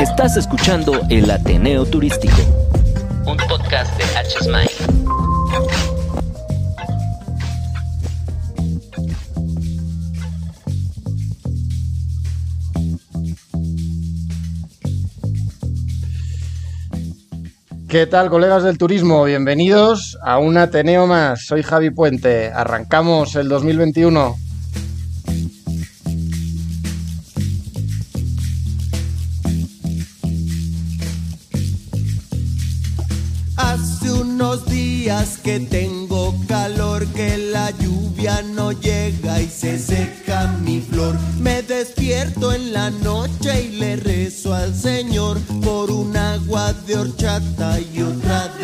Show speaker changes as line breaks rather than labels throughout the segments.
Estás escuchando El Ateneo Turístico, un podcast de H-Smile.
¿Qué tal, colegas del turismo? Bienvenidos a un Ateneo más. Soy Javi Puente. Arrancamos el 2021.
Que tengo calor, que la lluvia no llega y se seca mi flor. Me despierto en la noche y le rezo al Señor por un agua de horchata y otra de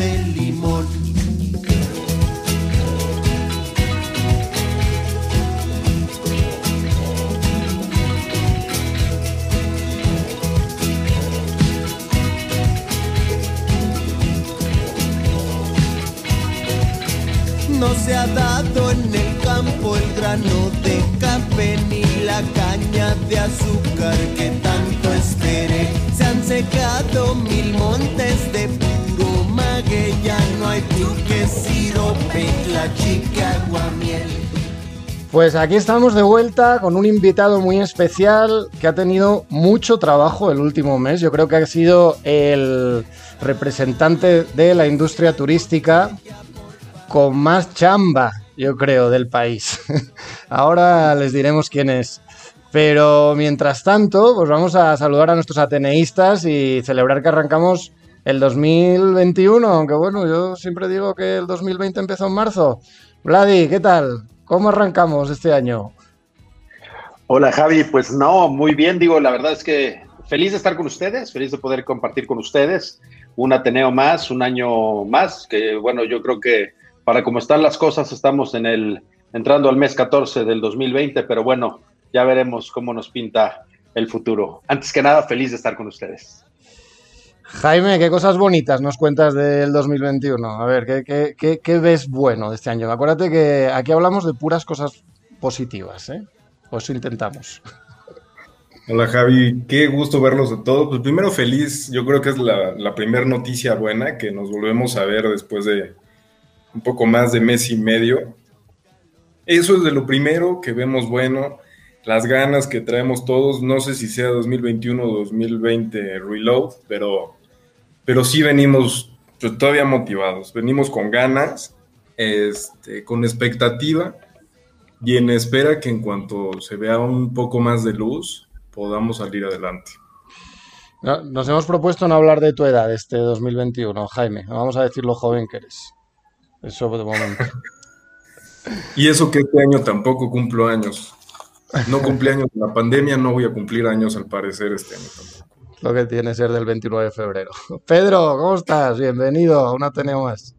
grano de café ni la caña de azúcar que tanto esperé. Se han secado mil montes de puro maguey, ya no hay truque, sirope, la chica aguamiel.
Pues aquí estamos de vuelta con un invitado muy especial que ha tenido mucho trabajo el último mes. Yo creo que ha sido el representante de la industria turística con más chamba, yo creo, del país. Ahora les diremos quién es. Pero mientras tanto, pues vamos a saludar a nuestros ateneístas y celebrar que arrancamos el 2021, aunque bueno, yo siempre digo que el 2020 empezó en marzo. Vladi, ¿qué tal? ¿Cómo arrancamos este año?
Hola Javi, pues no, muy bien, digo, la verdad es que feliz de estar con ustedes, feliz de poder compartir con ustedes un Ateneo más, un año más, que bueno, yo creo que para cómo están las cosas, estamos en el entrando al mes 14 del 2020, pero bueno, ya veremos cómo nos pinta el futuro. Antes que nada, feliz de estar con ustedes.
Jaime, ¿qué cosas bonitas nos cuentas del 2021? A ver, ¿qué, qué, qué, qué ves bueno de este año? Acuérdate que aquí hablamos de puras cosas positivas, ¿eh? O eso intentamos.
Hola Javi, qué gusto verlos a todos. Pues primero feliz, yo creo que es la, la primera noticia buena que nos volvemos a ver después de, un poco más de mes y medio. Eso es de lo primero que vemos bueno, las ganas que traemos todos, no sé si sea 2021 o 2020 reload, pero, pero sí venimos todavía motivados, venimos con ganas, este, con expectativa y en espera que en cuanto se vea un poco más de luz podamos salir adelante.
Nos hemos propuesto no hablar de tu edad este 2021, Jaime. Vamos a decir lo joven que eres. Eso de momento.
y eso que este año tampoco cumplo años. No cumplí años en la pandemia, no voy a cumplir años al parecer este año tampoco.
Lo que tiene ser del 29 de febrero. Pedro, ¿cómo estás? Bienvenido a una Ateneo más.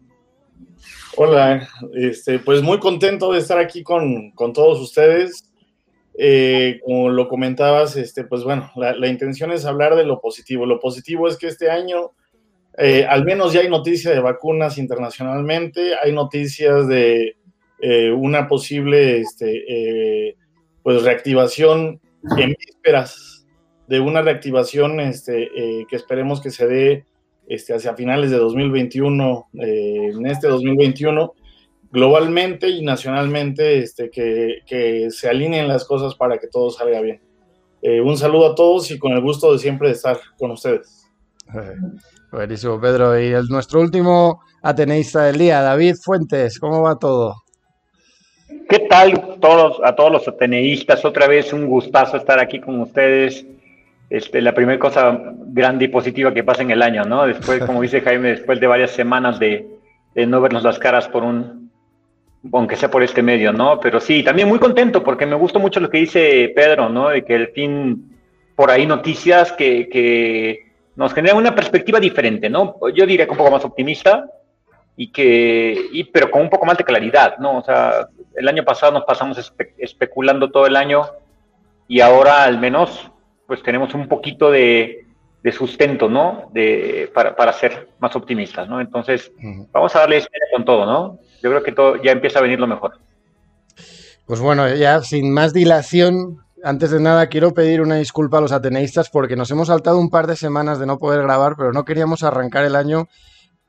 Hola, este, pues muy contento de estar aquí con, con todos ustedes. Eh, como lo comentabas, este, pues bueno, la, la intención es hablar de lo positivo. Lo positivo es que este año eh, al menos ya hay noticia de vacunas internacionalmente, hay noticias de eh, una posible este, eh, pues reactivación en vísperas de una reactivación este, que esperemos que se dé este, hacia finales de 2021, en este 2021, globalmente y nacionalmente, este, que, que, se alineen las cosas para que todo salga bien. un saludo a todos y con el gusto de siempre estar con ustedes.
Buenísimo, Pedro. Y el, nuestro último ateneísta del día, David Fuentes, ¿cómo va todo?
¿Qué tal todos, a todos los ateneístas? Otra vez un gustazo estar aquí con ustedes. Este, la primera cosa grande y positiva que pasa en el año, ¿no? Después, como dice Jaime, después de varias semanas de, no vernos las caras por un, aunque sea por este medio, ¿no? Pero sí, también muy contento porque me gustó mucho lo que dice Pedro, ¿no? De que el fin, por ahí noticias que, que nos genera una perspectiva diferente, ¿no? Yo diría que un poco más optimista y que, y, pero con un poco más de claridad, ¿no? O sea, el año pasado nos pasamos espe especulando todo el año y ahora al menos pues tenemos un poquito de, de sustento, ¿no? De, para, para, ser más optimistas, ¿no? Entonces, uh -huh. vamos a darle con todo, ¿no? Yo creo que todo ya empieza a venir lo mejor.
Pues bueno, ya sin más dilación, antes de nada quiero pedir una disculpa a los ateneístas porque nos hemos saltado un par de semanas de no poder grabar, pero no queríamos arrancar el año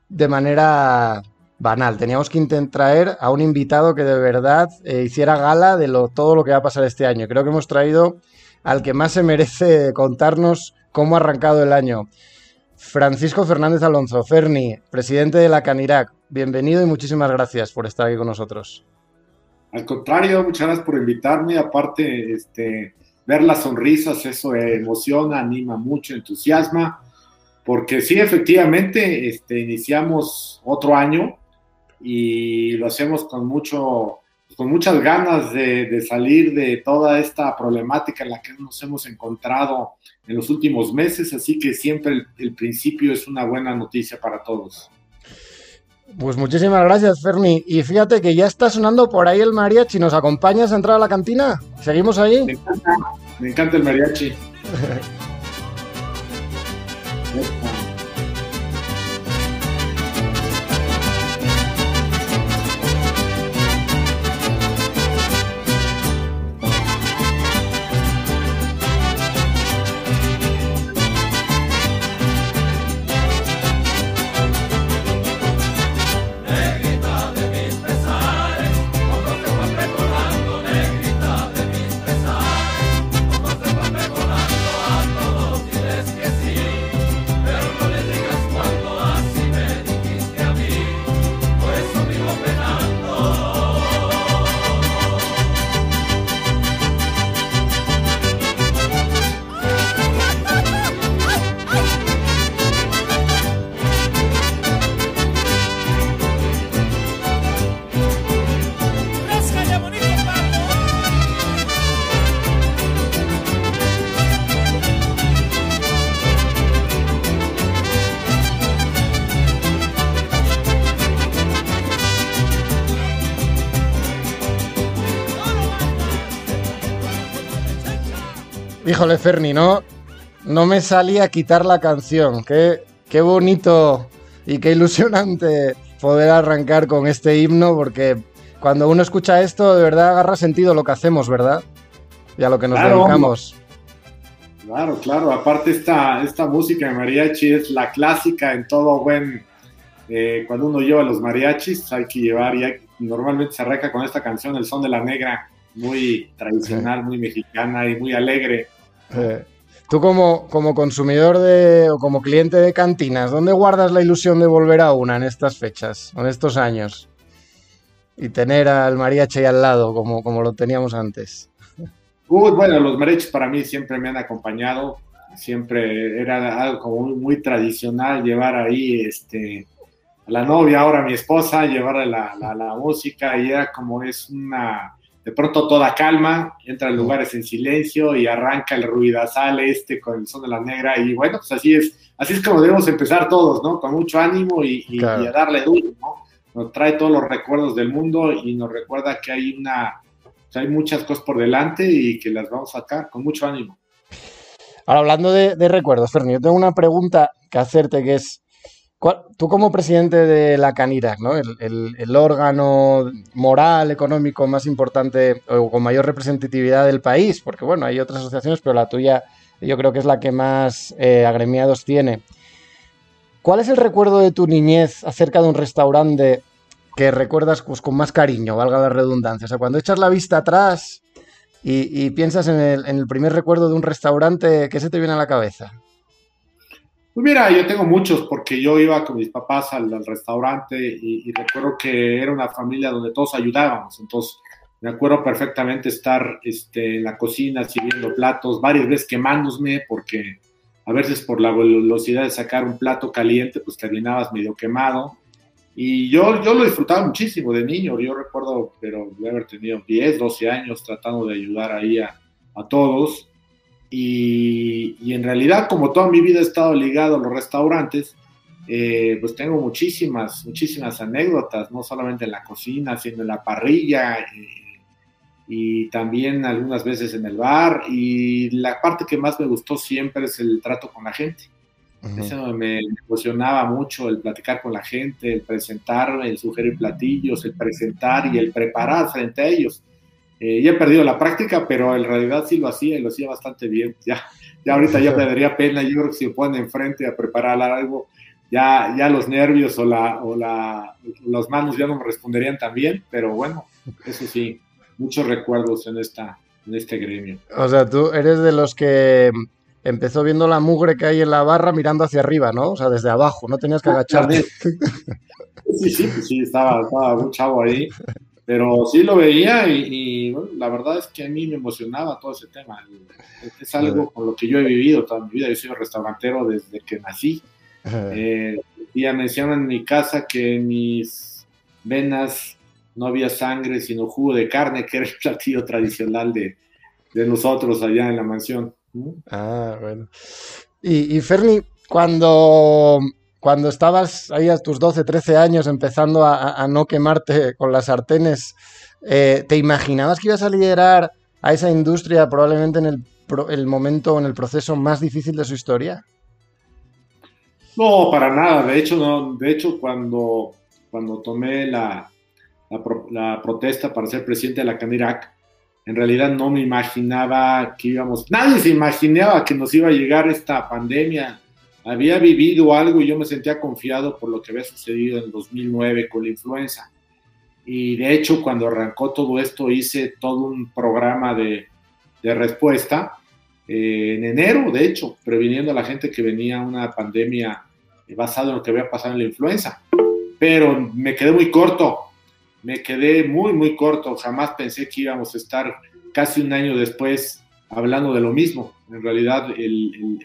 de manera banal. Teníamos que traer a un invitado que de verdad eh, hiciera gala de todo lo que va a pasar este año. Creo que hemos traído al que más se merece contarnos cómo ha arrancado el año. Francisco Fernández Alonso, Ferni, presidente de la Canirac, bienvenido y muchísimas gracias por estar aquí con nosotros.
Al contrario, muchas gracias por invitarme. Aparte, este, ver las sonrisas, eso emociona, anima mucho, entusiasma, porque sí, efectivamente, este, iniciamos otro año y lo hacemos con mucho, con muchas ganas de, salir de toda esta problemática en la que nos hemos encontrado en los últimos meses, así que siempre el principio es una buena noticia para todos.
Pues muchísimas gracias, Ferni. Y fíjate que ya está sonando por ahí el mariachi. ¿Nos acompañas a entrar a la cantina? ¿Seguimos ahí?
Me encanta, me encanta el mariachi.
Híjole, Ferni, no, no me salía a quitar la canción. Qué, qué bonito y qué ilusionante poder arrancar con este himno, porque cuando uno escucha esto, de verdad agarra sentido lo que hacemos, ¿verdad? Y a lo que nos dedicamos.
Claro, claro. Aparte, esta, esta música de mariachi es la clásica en todo buen. Eh, cuando uno lleva los mariachis, hay que llevar, y normalmente se arranca con esta canción, El Son de la Negra, muy tradicional, muy mexicana y muy alegre.
Eh, tú como, como consumidor de, o como cliente de cantinas, ¿dónde guardas la ilusión de volver a una en estas fechas, en estos años? Y tener al mariachi al lado, como, como lo teníamos antes.
bueno, los mariachis para mí siempre me han acompañado. Siempre era algo muy, tradicional llevar ahí este, a la novia, ahora a mi esposa, llevarle la, la, la música y era como es una de pronto toda calma, entra en lugares en silencio y arranca el ruidazal este con el son de la negra y bueno, pues así es, así es como debemos empezar todos, ¿no? Con mucho ánimo y, a darle duro, ¿no? Nos trae todos los recuerdos del mundo y nos recuerda que hay una, hay muchas cosas por delante y que las vamos a sacar con mucho ánimo.
Ahora, hablando de, de recuerdos, Ferni, yo tengo una pregunta que hacerte que es, Tú como presidente de la Canirac, ¿no? el, órgano moral, económico más importante o con mayor representatividad del país, porque bueno, hay otras asociaciones, pero la tuya yo creo que es la que más eh, agremiados tiene. ¿Cuál es el recuerdo de tu niñez acerca de un restaurante que recuerdas pues, con más cariño, valga la redundancia? O sea, cuando echas la vista atrás y, piensas en el, en el primer recuerdo de un restaurante, ¿qué se te viene a la cabeza?
Pues mira, yo tengo muchos porque yo iba con mis papás al, restaurante y, recuerdo que era una familia donde todos ayudábamos. Entonces, me acuerdo perfectamente estar este, en la cocina sirviendo platos, varias veces quemándome porque a veces por la velocidad de sacar un plato caliente, pues terminabas medio quemado. Y yo, yo lo disfrutaba muchísimo de niño. Yo recuerdo, pero de haber tenido 10, 12 años tratando de ayudar ahí a, a todos. Y, en realidad, como toda mi vida he estado ligado a los restaurantes, eh, pues tengo muchísimas, muchísimas anécdotas, no solamente en la cocina, sino en la parrilla eh, y también algunas veces en el bar. Y la parte que más me gustó siempre es el trato con la gente. Eso me emocionaba mucho, el platicar con la gente, el presentarme, el sugerir platillos, el presentar y el preparar frente a ellos. Eh, ya he perdido la práctica, pero en realidad sí lo hacía y lo hacía bastante bien. Ya, ya ahorita ya me daría pena, yo creo que si me ponen enfrente a preparar algo, ya, ya los nervios o, la, o la, las manos ya no me responderían tan bien, pero bueno, eso sí, muchos recuerdos en, esta, en este gremio.
O sea, tú eres de los que empezó viendo la mugre que hay en la barra mirando hacia arriba, ¿no? O sea, desde abajo, no tenías que agacharte.
Sí, sí, sí, estaba, estaba un chavo ahí, pero sí lo veía y, bueno, la verdad es que a mí me emocionaba todo ese tema. Es algo con lo que yo he vivido toda mi vida. Yo soy restaurantero desde que nací. Eh, ya mencionan en mi casa que en mis venas no había sangre, sino jugo de carne, que era el platillo tradicional de, de nosotros allá en la mansión.
Ah, bueno. Y, y Ferni, cuando, cuando estabas ahí a tus 12, 13 años empezando a, no quemarte con las sartenes, eh, ¿te imaginabas que ibas a liderar a esa industria probablemente en el, el momento, en el proceso más difícil de su historia?
No, para nada. De hecho, no. De hecho, cuando, cuando tomé la, la, protesta para ser presidente de la CANIRAC, en realidad no me imaginaba que íbamos, nadie se imaginaba que nos iba a llegar esta pandemia. Había vivido algo y yo me sentía confiado por lo que había sucedido en 2009 con la influenza. Y de hecho, cuando arrancó todo esto, hice todo un programa de, respuesta eh, en enero, de hecho, previniendo a la gente que venía una pandemia basada en lo que había pasado en la influenza. Pero me quedé muy corto me quedé muy, muy corto. Jamás pensé que íbamos a estar casi un año después hablando de lo mismo. En realidad el,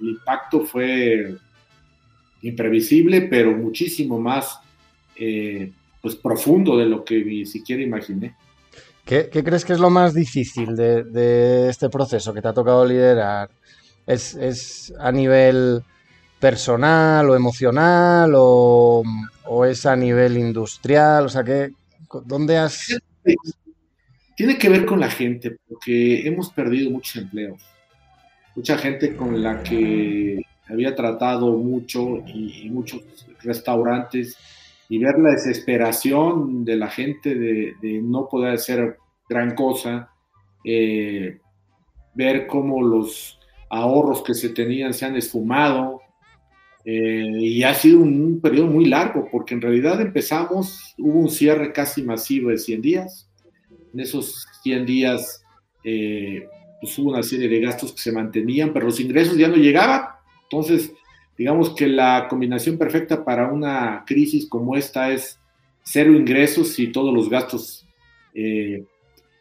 impacto fue imprevisible, pero muchísimo más eh, pues profundo de lo que ni siquiera imaginé.
¿Qué, crees que es lo más difícil de, este proceso que te ha tocado liderar? ¿Es, ¿Es, a nivel personal o emocional o, o, es a nivel industrial? O sea, ¿qué, ¿Dónde has...?
Tiene que ver con la gente, porque hemos perdido muchos empleos. Mucha gente con la que había tratado mucho y, muchos restaurantes y ver la desesperación de la gente de, no poder hacer gran cosa, eh, ver cómo los ahorros que se tenían se han esfumado, eh, y ha sido un, periodo muy largo, porque en realidad empezamos, hubo un cierre casi masivo de 100 días. En esos 100 días eh, pues hubo una serie de gastos que se mantenían, pero los ingresos ya no llegaban. Entonces, digamos que la combinación perfecta para una crisis como esta es cero ingresos y todos los gastos, eh,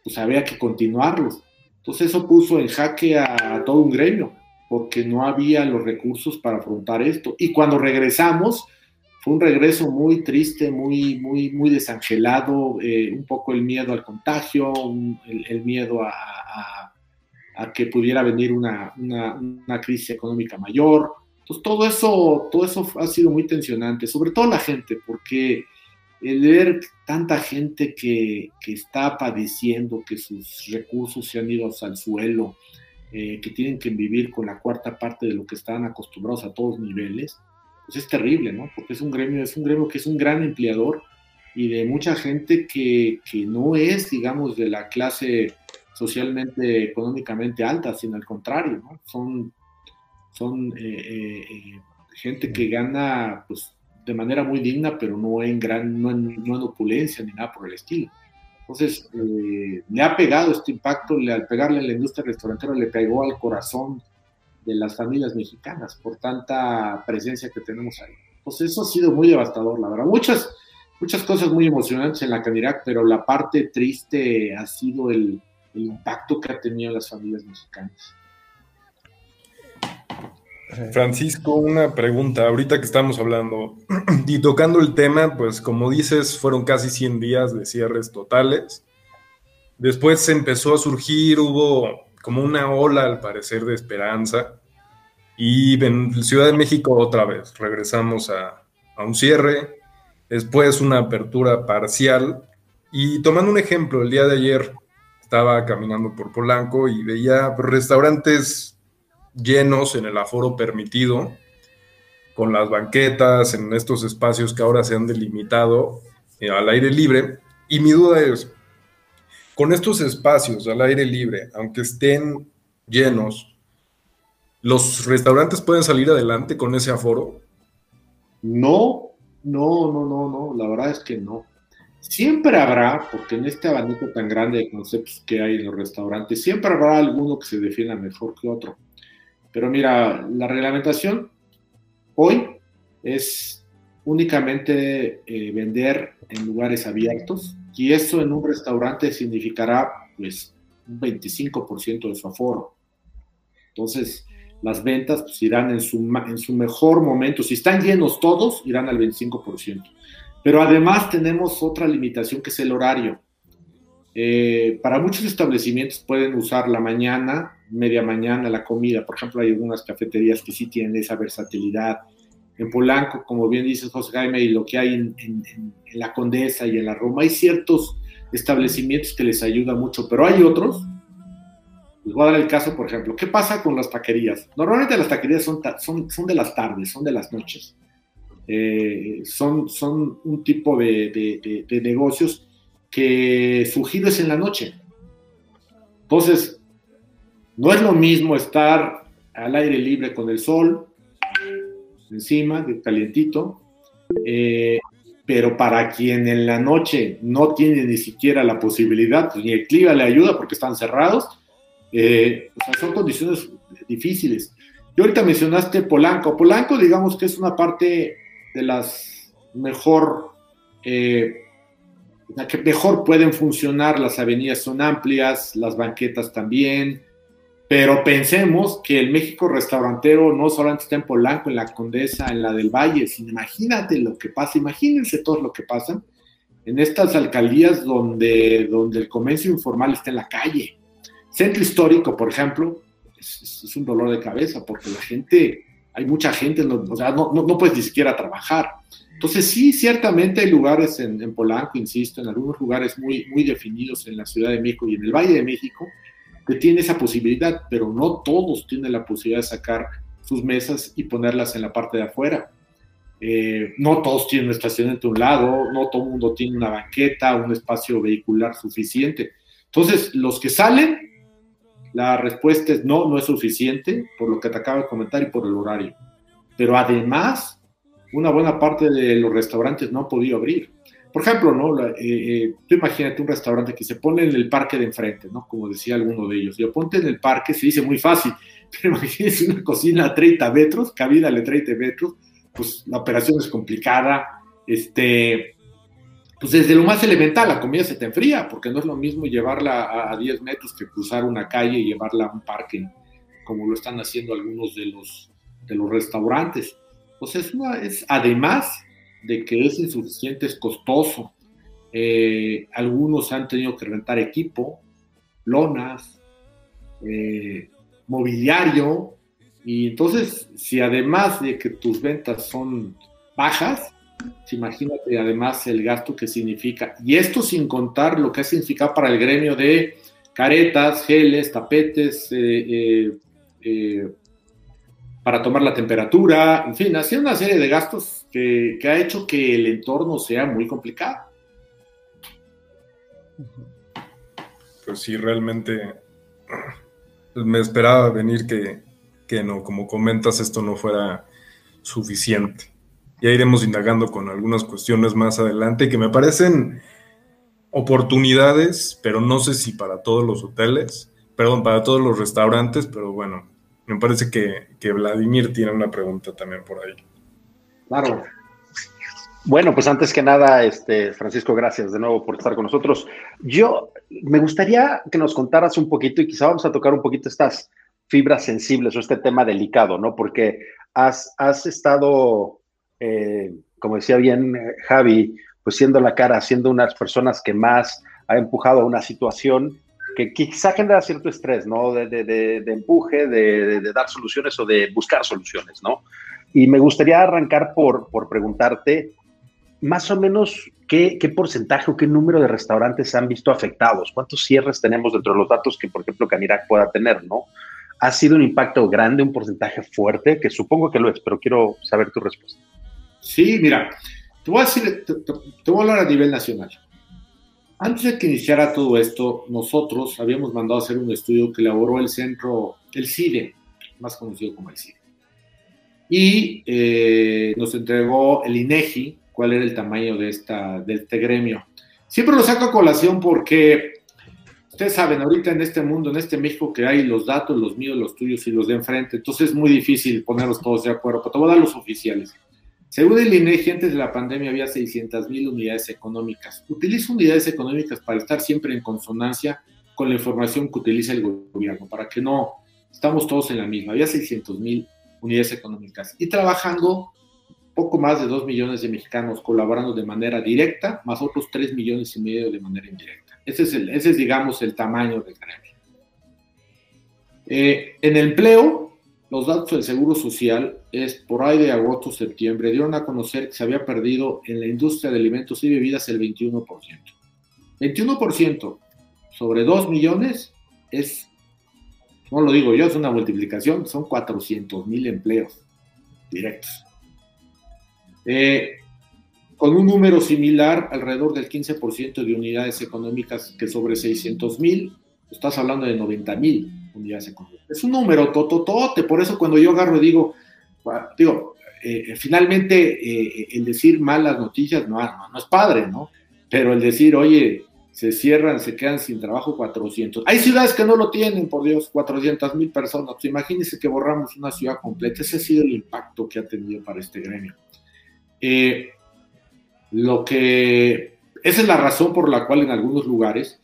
pues había que continuarlos. Entonces eso puso en jaque a todo un gremio porque no había los recursos para afrontar esto. Y cuando regresamos, fue un regreso muy triste, muy, muy, muy desangelado, eh, un poco el miedo al contagio, el, miedo a, que pudiera venir una, una, crisis económica mayor. Entonces todo eso, todo eso ha sido muy tensionante, sobre todo la gente, porque el ver tanta gente que, que está padeciendo, que sus recursos se han ido al suelo, eh, que tienen que vivir con la cuarta parte de lo que están acostumbrados a todos niveles, pues es terrible, ¿no? Porque es un gremio, es un gremio que es un gran empleador y de mucha gente que, que no es, digamos, de la clase socialmente, económicamente alta, sino al contrario, ¿no? Son, son eh, eh, gente que gana, pues, de manera muy digna, pero no en gran, no en, no en opulencia ni nada por el estilo. Entonces, eh, le ha pegado este impacto, le, al pegarle a la industria restaurantera, le pegó al corazón de las familias mexicanas por tanta presencia que tenemos ahí. Pues eso ha sido muy devastador, la verdad. Muchas, muchas cosas muy emocionantes en la Canirac, pero la parte triste ha sido el, el impacto que ha tenido las familias mexicanas.
Francisco, una pregunta. Ahorita que estamos hablando y tocando el tema, pues como dices, fueron casi 100 días de cierres totales. Después se empezó a surgir, hubo como una ola al parecer de esperanza. Y en Ciudad de México otra vez regresamos a, a un cierre, después una apertura parcial. Y tomando un ejemplo, el día de ayer estaba caminando por Polanco y veía restaurantes llenos en el aforo permitido, con las banquetas, en estos espacios que ahora se han delimitado eh, al aire libre. Y mi duda es, con estos espacios al aire libre, aunque estén llenos, ¿los restaurantes pueden salir adelante con ese aforo?
No, no, no, no, no, la verdad es que no. Siempre habrá, porque en este abanico tan grande de conceptos que hay en los restaurantes, siempre habrá alguno que se defienda mejor que otro. Pero mira, la reglamentación hoy es únicamente eh, vender en lugares abiertos y eso en un restaurante significará pues un 25% de su aforo. Entonces, las ventas pues, irán en su, en su mejor momento. Si están llenos todos, irán al 25%. Pero además tenemos otra limitación que es el horario. Eh, para muchos establecimientos pueden usar la mañana, media mañana, la comida. Por ejemplo, hay algunas cafeterías que sí tienen esa versatilidad. En Polanco, como bien dice José Jaime, y lo que hay en, en la Condesa y en la Roma, hay ciertos establecimientos que les ayuda mucho, pero hay otros les voy a dar el caso, por ejemplo, ¿qué pasa con las taquerías? Normalmente las taquerías son, son, son de las tardes, son de las noches. Eh, son, son un tipo de, de, negocios que su giro es en la noche. Entonces, no es lo mismo estar al aire libre con el sol encima, de calientito, eh, pero para quien en la noche no tiene ni siquiera la posibilidad, pues ni el clima le ayuda porque están cerrados, eh, son condiciones difíciles. Y ahorita mencionaste Polanco. Polanco, digamos que es una parte de las mejor, eh, la que mejor pueden funcionar. Las avenidas son amplias, las banquetas también. Pero pensemos que el México restaurantero no solamente está en Polanco, en la Condesa, en la del Valle, sino imagínate lo que pasa, imagínense todo lo que pasa en estas alcaldías donde, donde el comercio informal está en la calle Centro histórico, por ejemplo, es, un dolor de cabeza porque la gente, hay mucha gente, no, o sea, no, no, puedes ni siquiera trabajar. Entonces sí, ciertamente hay lugares en, Polanco, insisto, en algunos lugares muy, muy definidos en la Ciudad de México y en el Valle de México, que tiene esa posibilidad, pero no todos tienen la posibilidad de sacar sus mesas y ponerlas en la parte de afuera. Eh, no todos tienen un estacionamiento a un lado, no todo el mundo tiene una banqueta, un espacio vehicular suficiente. Entonces, los que salen la respuesta es no, no es suficiente, por lo que te acabo de comentar y por el horario. Pero además, una buena parte de los restaurantes no han podido abrir. Por ejemplo, ¿no? Eh, eh, tú imagínate un restaurante que se pone en el parque de enfrente, ¿no? Como decía alguno de ellos. Yo ponte en el parque, se dice muy fácil, pero imagínense una cocina a 30 metros, cabida de 30 metros, pues la operación es complicada, este, pues desde lo más elemental, la comida se te enfría, porque no es lo mismo llevarla a, 10 metros que cruzar una calle y llevarla a un parque, como lo están haciendo algunos de los, de los restaurantes. Pues es, es además de que es insuficiente, es costoso. Eh, algunos han tenido que rentar equipo, lonas, eh, mobiliario, y entonces, si además de que tus ventas son bajas, Imagínate además el gasto que significa. Y esto sin contar lo que ha significado para el gremio de caretas, geles, tapetes, eh, eh, eh, para tomar la temperatura, en fin, ha sido una serie de gastos que, ha hecho que el entorno sea muy complicado.
Pues sí, realmente me esperaba venir que, que no, como comentas, esto no fuera suficiente. Ya iremos indagando con algunas cuestiones más adelante que me parecen oportunidades, pero no sé si para todos los hoteles, perdón, para todos los restaurantes, pero bueno, me parece que, que Vladimir tiene una pregunta también por ahí.
Claro. Bueno, pues antes que nada, este, Francisco, gracias de nuevo por estar con nosotros. Yo me gustaría que nos contaras un poquito y quizá vamos a tocar un poquito estas fibras sensibles o este tema delicado, ¿no? Porque has, has estado eh, como decía bien eh, Javi, pues siendo la cara, siendo unas personas que más ha empujado a una situación que quizá genera cierto estrés, ¿no? De, de, empuje, de, dar soluciones o de buscar soluciones, ¿no? Y me gustaría arrancar por, por preguntarte, más o menos, ¿qué, ¿qué, porcentaje o qué número de restaurantes se han visto afectados? ¿Cuántos cierres tenemos dentro de los datos que, por ejemplo, Canirac pueda tener, ¿no? ¿Ha sido un impacto grande, un porcentaje fuerte? Que supongo que lo es, pero quiero saber tu respuesta.
Sí, mira, te voy a decir, te, a hablar a nivel nacional. Antes de que iniciara todo esto, nosotros habíamos mandado a hacer un estudio que elaboró el centro, el CIDE, más conocido como el CIDE. Y eh, nos entregó el INEGI, cuál era el tamaño de, esta, de este gremio. Siempre lo saco a colación porque ustedes saben, ahorita en este mundo, en este México, que hay los datos, los míos, los tuyos y los de enfrente, entonces es muy difícil ponerlos todos de acuerdo, pero te voy a dar los oficiales. Según el INEGI, antes de la pandemia había 600 mil unidades económicas. Utilizo unidades económicas para estar siempre en consonancia con la información que utiliza el gobierno, para que no estamos todos en la misma. Había 600 mil unidades económicas y trabajando poco más de 2 millones de mexicanos colaborando de manera directa, más otros 3 millones y medio de manera indirecta. Ese es, el, digamos, el tamaño del gremio. Eh, en empleo, los datos del Seguro Social es por ahí de agosto, septiembre, dieron a conocer que se había perdido en la industria de alimentos y bebidas el 21%. 21% sobre 2 millones es, no lo digo yo, es una multiplicación, son 400 mil empleos directos. Eh, con un número similar, alrededor del 15% de unidades económicas que sobre 600 mil, estás hablando de 90 mil económicas. Es un número tototote, por eso cuando yo agarro digo, digo, eh, finalmente eh, el decir malas noticias no, es padre, ¿no? Pero el decir, oye, se cierran, se quedan sin trabajo 400. Hay ciudades que no lo tienen, por Dios, 400 mil personas. imagínense que borramos una ciudad completa. Ese ha sido el impacto que ha tenido para este gremio. Eh, lo que, esa es la razón por la cual en algunos lugares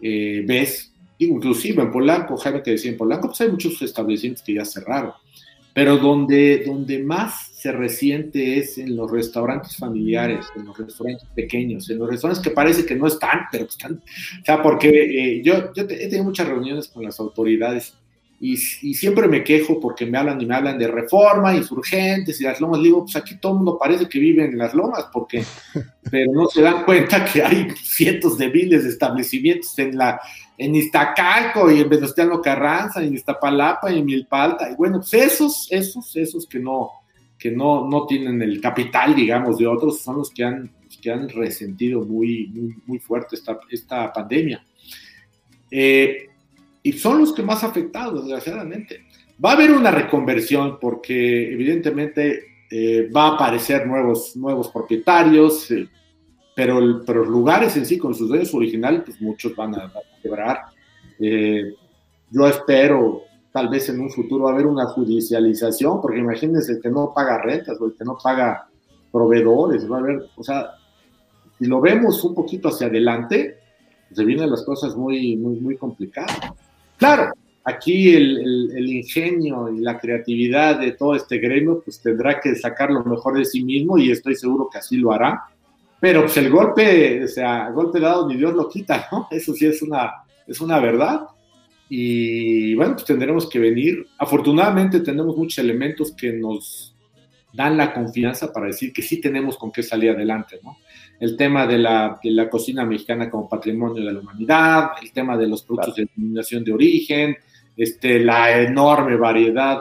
eh, ves, inclusive en Polanco, Jaime que decía en Polanco, pues hay muchos establecimientos que ya cerraron, pero donde, donde más se resiente es en los restaurantes familiares, en los restaurantes pequeños, en los restaurantes que parece que no están, pero están, o sea, porque eh, yo, yo he tenido muchas reuniones con las autoridades y, siempre me quejo porque me hablan y me hablan de reforma, insurgentes y las lomas. Digo, pues aquí todo el mundo parece que vive en las lomas, porque, pero no se dan cuenta que hay cientos de miles de establecimientos en la en Iztacalco y en Venustiano Carranza, en Iztapalapa y en Milpalta. Y bueno, pues esos, esos, esos que no, que no, no tienen el capital, digamos, de otros, son los que han, que han resentido muy, muy, fuerte esta, esta pandemia. Eh, y son los que más afectados, desgraciadamente. Va a haber una reconversión porque evidentemente eh, va a aparecer nuevos, nuevos propietarios, eh, pero, pero los lugares en sí, con sus dueños originales, pues muchos van a, quebrar. Eh, yo espero, tal vez en un futuro, va a haber una judicialización, porque imagínense el que no paga rentas o el que no paga proveedores, va a haber, o sea, si lo vemos un poquito hacia adelante, se vienen las cosas muy, muy, muy complicadas. Claro, aquí el, ingenio y la creatividad de todo este gremio, pues tendrá que sacar lo mejor de sí mismo y estoy seguro que así lo hará. Pero pues el golpe, o sea, golpe dado ni Dios lo quita, ¿no? Eso sí es una, es una verdad. Y bueno, pues tendremos que venir. Afortunadamente tenemos muchos elementos que nos dan la confianza para decir que sí tenemos con qué salir adelante, ¿no? el tema de la, de la, cocina mexicana como patrimonio de la humanidad, el tema de los productos de denominación de origen, este, la enorme variedad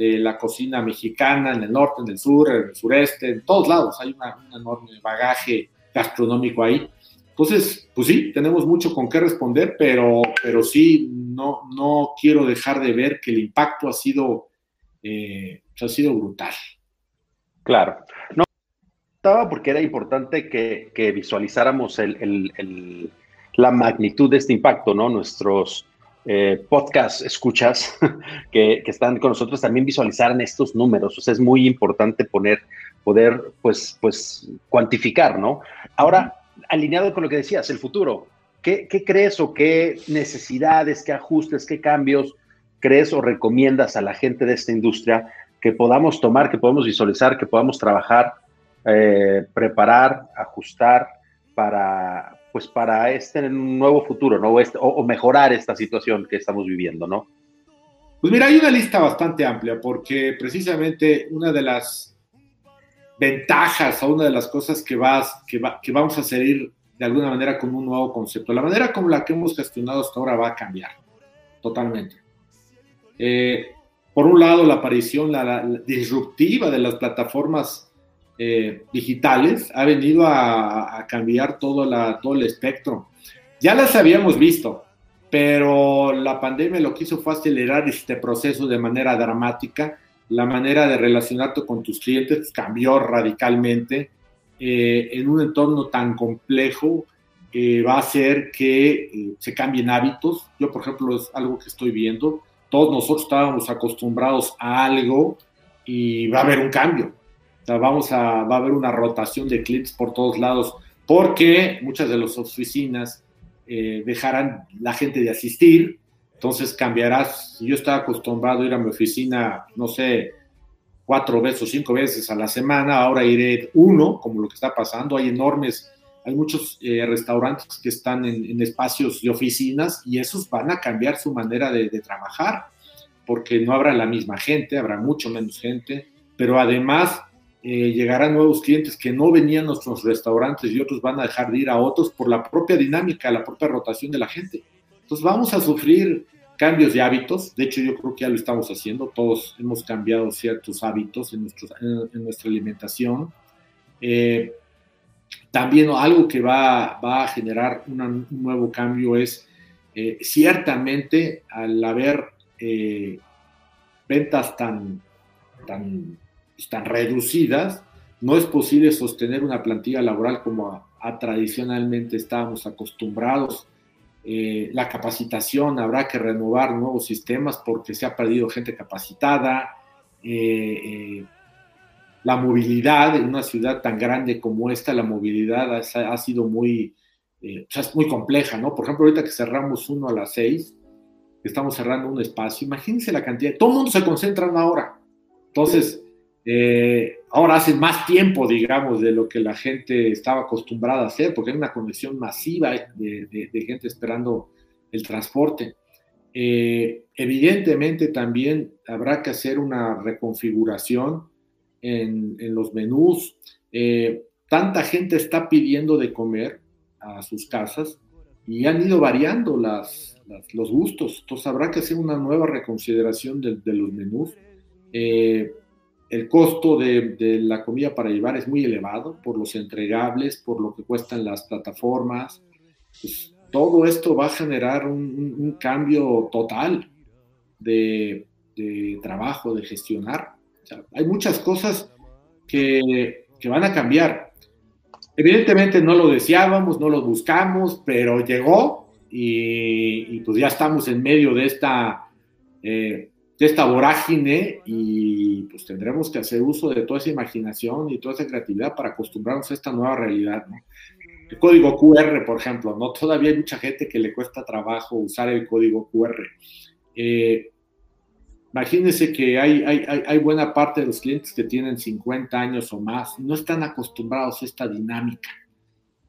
de la cocina mexicana en el norte, en el sur, en el sureste, en todos lados. Hay un enorme bagaje gastronómico ahí. Entonces, pues sí, tenemos mucho con qué responder, pero, pero sí, no, no quiero dejar de ver que el impacto ha sido, eh, ha sido brutal.
Claro. No, porque era importante que, visualizáramos la magnitud de este impacto, ¿no? Nuestros eh, podcast escuchas que, están con nosotros también visualizaran estos números. O sea, es muy importante poner, poder, pues, pues, cuantificar, ¿no? Ahora, alineado con lo que decías, el futuro. ¿Qué, ¿Qué crees o qué necesidades, qué ajustes, qué cambios crees o recomiendas a la gente de esta industria que podamos tomar, que podamos visualizar, que podamos trabajar eh, preparar, ajustar para, pues para este nuevo futuro, ¿no? O, este, o, mejorar esta situación que estamos viviendo, ¿no?
Pues mira, hay una lista bastante amplia porque precisamente una de las ventajas o una de las cosas que, vas, que, va, que vamos a seguir de alguna manera con un nuevo concepto, la manera como la que hemos gestionado hasta ahora va a cambiar totalmente. Eh, por un lado, la aparición la disruptiva de las plataformas eh, digitales ha venido a, cambiar todo, la, todo el espectro. Ya las habíamos visto, pero la pandemia lo que hizo fue acelerar este proceso de manera dramática. La manera de relacionarte con tus clientes cambió radicalmente. Eh, en un entorno tan complejo eh, va a hacer que se cambien hábitos. Yo, por ejemplo, es algo que estoy viendo. Todos nosotros estábamos acostumbrados a algo y va a haber un cambio vamos a, va a haber una rotación de clientes por todos lados, porque muchas de las oficinas eh, dejarán la gente de asistir, entonces cambiarás. Yo estaba acostumbrado a ir a mi oficina, no sé, cuatro veces o cinco veces a la semana, ahora iré uno, como lo que está pasando. Hay enormes, hay muchos eh, restaurantes que están en, espacios de oficinas y esos van a cambiar su manera de, de trabajar, porque no habrá la misma gente, habrá mucho menos gente, pero además eh, llegarán nuevos clientes que no venían a nuestros restaurantes y otros van a dejar de ir a otros por la propia dinámica, la propia rotación de la gente. Entonces vamos a sufrir cambios de hábitos, de hecho yo creo que ya lo estamos haciendo, todos hemos cambiado ciertos hábitos en, nuestra alimentación. Eh, también algo que va, a generar un nuevo cambio es eh, ciertamente al haber ventas tan están reducidas, no es posible sostener una plantilla laboral como a, tradicionalmente estábamos acostumbrados. Eh, la capacitación, habrá que renovar nuevos sistemas porque se ha perdido gente capacitada. Eh, eh, la movilidad en una ciudad tan grande como esta, la movilidad ha, sido muy, muy compleja, ¿no? Por ejemplo, ahorita que cerramos uno a las seis, estamos cerrando un espacio, imagínense la cantidad, todo el mundo se concentra en una hora. Entonces, eh, ahora hace más tiempo, digamos, de lo que la gente estaba acostumbrada a hacer, porque hay una conexión masiva de, gente esperando el transporte. Eh, evidentemente también habrá que hacer una reconfiguración en, los menús. Eh, tanta gente está pidiendo de comer a sus casas y han ido variando las, los gustos. Entonces habrá que hacer una nueva reconsideración de, los menús el costo de, la comida para llevar es muy elevado por los entregables, por lo que cuestan las plataformas. Pues, todo esto va a generar un, cambio total de, trabajo, de gestionar. hay muchas cosas que, van a cambiar. Evidentemente no lo deseábamos, no lo buscamos, pero llegó y, pues ya estamos en medio de esta eh, de esta vorágine y pues tendremos que hacer uso de toda esa imaginación y toda esa creatividad para acostumbrarnos a esta nueva realidad, El código QR, por ejemplo, ¿no? Todavía hay mucha gente que le cuesta trabajo usar el código QR. Eh, imagínense que hay, hay, buena parte de los clientes que tienen 50 años o más, no están acostumbrados a esta dinámica.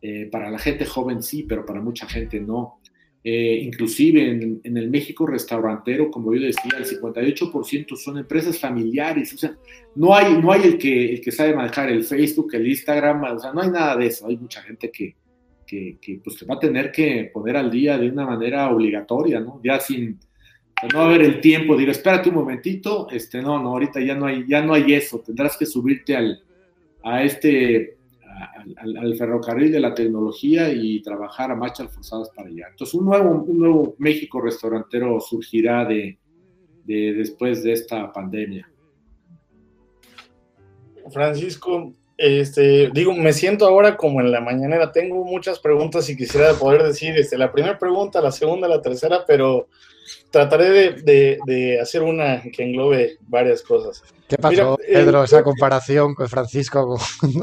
Eh, para la gente joven sí, pero para mucha gente no. Eh, inclusive en, el México restaurantero, como yo decía, el 58% son empresas familiares, o sea, no hay, no hay el, que, el que sabe manejar el Facebook, el Instagram, o sea, no hay nada de eso, hay mucha gente que, que, pues, va a tener que poner al día de una manera obligatoria, ¿no? Ya sin, no haber el tiempo, digo, espérate un momentito, este, no, no, ahorita ya no hay, ya no hay eso, tendrás que subirte al, a este al, ferrocarril de la tecnología y trabajar a marchas forzadas para allá. Entonces, un nuevo, un nuevo México restaurantero surgirá de, después de esta pandemia.
Francisco, este, digo, me siento ahora como en la mañanera. Tengo muchas preguntas y quisiera poder decir este, la primera pregunta, la segunda, la tercera, pero trataré de, hacer una que englobe varias cosas.
¿Qué pasó, Pedro, esa comparación con Francisco?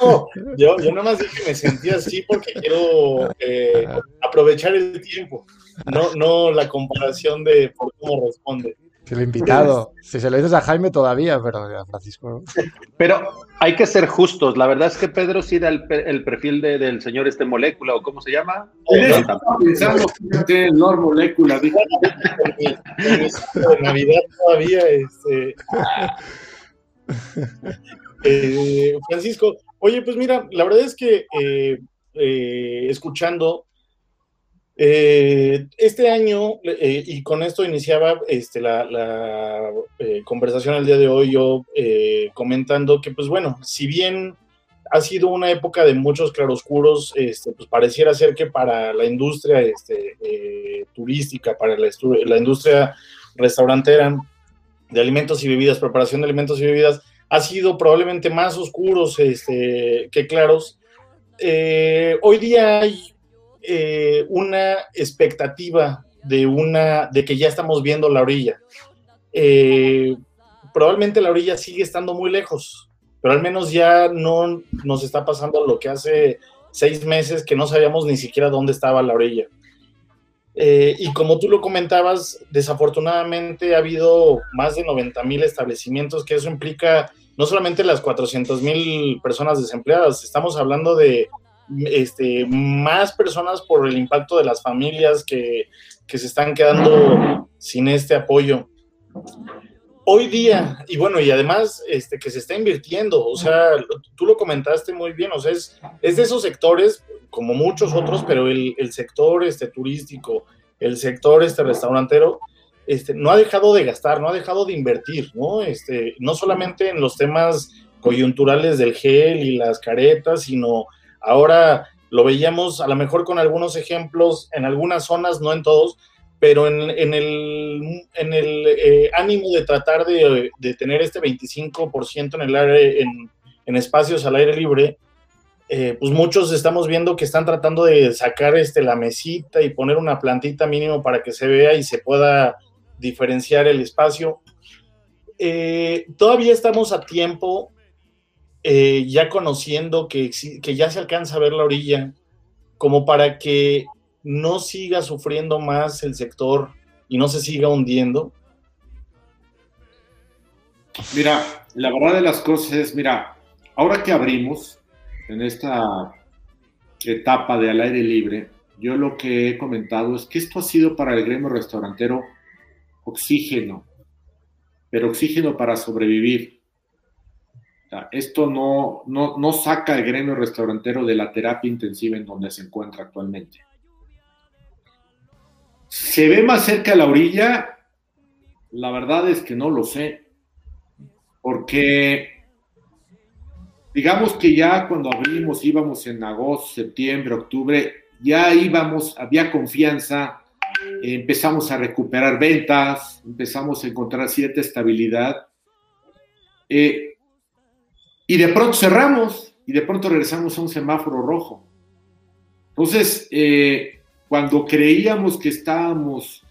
¿no? yo, yo nada más dije que me sentía así porque quiero eh, aprovechar el tiempo, no, no la comparación de por cómo responde.
El invitado. Si se lo dices a Jaime todavía, pero a Francisco.
Pero hay que ser justos. La verdad es que Pedro sí da el, perfil del señor este molécula, o cómo se llama.
pensando que el Lord Molécula. de
Navidad todavía. Este... Eh, Francisco, oye, pues mira, la verdad es que eh, eh, escuchando Eh, este año, eh, y con esto iniciaba este, la, eh, conversación el día de hoy, yo comentando que, pues bueno, si bien ha sido una época de muchos claroscuros, este, pues pareciera ser que para la industria este, turística, para la, la industria restaurantera de alimentos y bebidas, preparación de alimentos y bebidas, ha sido probablemente más oscuros este, que claros. hoy día hay eh, una expectativa de, una, de que ya estamos viendo la orilla. Eh, probablemente la orilla sigue estando muy lejos, pero al menos ya no nos está pasando lo que hace seis meses que no sabíamos ni siquiera dónde estaba la orilla. Eh, y como tú lo comentabas, desafortunadamente ha habido más de 90 mil establecimientos, que eso implica no solamente las 400 mil personas desempleadas, estamos hablando de este, más personas por el impacto de las familias que, se están quedando sin este apoyo. Hoy día, y bueno, y además este, que se está invirtiendo, o sea, tú lo comentaste muy bien, o sea, es, es de esos sectores, como muchos otros, pero el, sector este, turístico, el sector este, restaurantero, este, no ha dejado de gastar, no ha dejado de invertir, ¿no? Este, no solamente en los temas coyunturales del gel y las caretas, sino Ahora lo veíamos a lo mejor con algunos ejemplos en algunas zonas, no en todos, pero en, el, en el eh, ánimo de tratar de, tener este 25% en el aire, en, espacios al aire libre, eh, pues muchos estamos viendo que están tratando de sacar este, la mesita y poner una plantita mínimo para que se vea y se pueda diferenciar el espacio. Eh, todavía estamos a tiempo eh, ya conociendo que, que ya se alcanza a ver la orilla, como para que no siga sufriendo más el sector y no se siga hundiendo?
Mira, la verdad de las cosas es, mira, ahora que abrimos en esta etapa de al aire libre, yo lo que he comentado es que esto ha sido para el gremio restaurantero oxígeno, pero oxígeno para sobrevivir esto no, no, saca el gremio restaurantero de la terapia intensiva en donde se encuentra actualmente. ¿Se ve más cerca a la orilla? La verdad es que no lo sé. Porque digamos que ya cuando abrimos, íbamos en agosto, septiembre, octubre, ya íbamos, había confianza, empezamos a recuperar ventas, empezamos a encontrar cierta estabilidad. Eh, y de pronto cerramos y de pronto regresamos a un semáforo rojo. Entonces, eh, cuando creíamos que estábamos,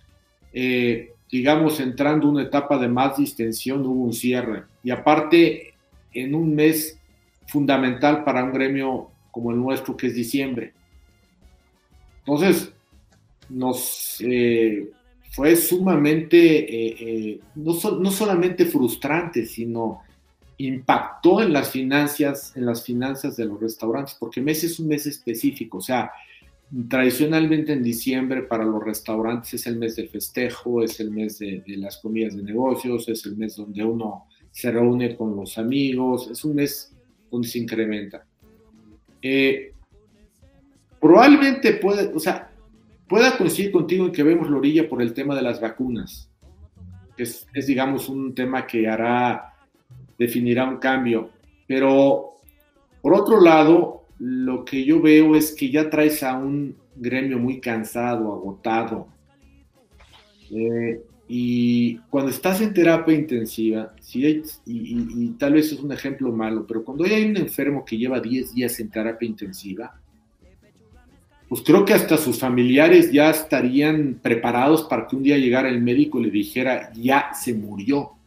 eh, digamos, entrando en una etapa de más distensión, hubo un cierre. Y aparte, en un mes fundamental para un gremio como el nuestro, que es diciembre. Entonces, nos eh, fue sumamente, no, no solamente frustrante, sino impactó en las finanzas, en las finanzas de los restaurantes, porque mes es un mes específico, o sea, tradicionalmente en diciembre para los restaurantes es el mes del festejo, es el mes de, las comidas de negocios, es el mes donde uno se reúne con los amigos, es un mes donde se incrementa. Eh, probablemente puede, o sea, pueda coincidir contigo en que vemos la orilla por el tema de las vacunas, que es, es digamos, un tema que hará definirá un cambio. Pero, por otro lado, lo que yo veo es que ya traes a un gremio muy cansado, agotado. Eh, y cuando estás en terapia intensiva, si y, tal vez es un ejemplo malo, pero cuando hay un enfermo que lleva 10 días en terapia intensiva, pues creo que hasta sus familiares ya estarían preparados para que un día llegara el médico y le dijera, ya se murió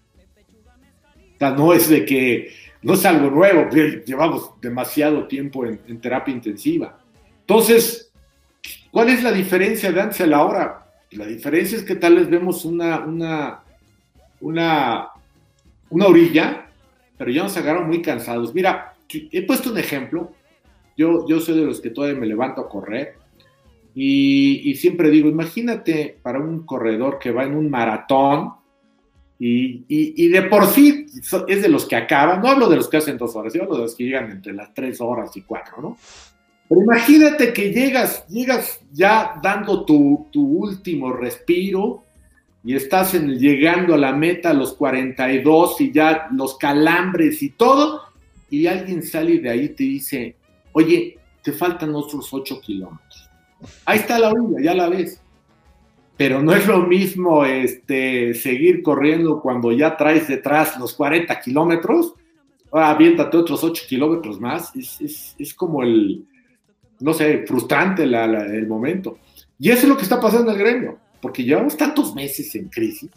no es de que, no es algo nuevo, llevamos demasiado tiempo en, terapia intensiva. Entonces, ¿cuál es la diferencia de antes a la hora? La diferencia es que tal vez vemos una, una, una, orilla, pero ya nos agarran muy cansados. Mira, he puesto un ejemplo. Yo, yo soy de los que todavía me levanto a correr. Y, siempre digo, imagínate para un corredor que va en un maratón, y, de por sí es de los que acaban, no hablo de los que hacen dos horas, yo hablo de los que llegan entre las tres horas y cuatro, ¿no? Pero imagínate que llegas, llegas ya dando tu, tu último respiro y estás en, llegando a la meta a los 42 y ya los calambres y todo, y alguien sale de ahí y te dice, oye, te faltan otros 8 kilómetros. Ahí está la orilla, ya la ves. Pero no es lo mismo este, seguir corriendo cuando ya traes detrás los 40 kilómetros. Ahora aviéntate otros 8 kilómetros más. Es, es, es como el, no sé, frustrante el momento. Y eso es lo que está pasando en el gremio, porque llevamos tantos meses en crisis,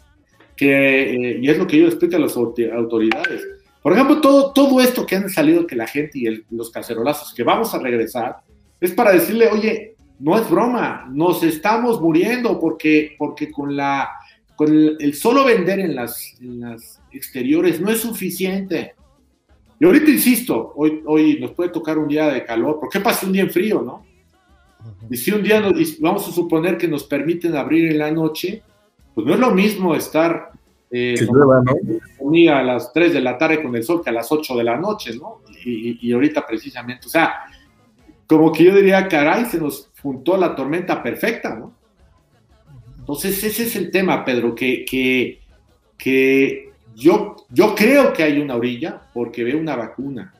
que, eh, y es lo que yo explico a las autoridades. Por ejemplo, todo, todo esto que han salido que la gente y los cacerolazos, que vamos a regresar, es para decirle, oye, no es broma, nos estamos muriendo porque, porque con, la, con el, solo vender en las, en las exteriores no es suficiente. Y ahorita insisto, hoy, hoy nos puede tocar un día de calor, ¿por qué pasa un día en frío, no? Y si un día nos, vamos a suponer que nos permiten abrir en la noche, pues no es lo mismo estar eh, a las 3 de la tarde con el sol que a las 8 de la noche, ¿no? Y, y, ahorita precisamente, o sea, como que yo diría, caray, se nos juntó la tormenta perfecta, ¿no? Entonces ese es el tema, Pedro, que, que, que yo, yo creo que hay una orilla porque veo una vacuna.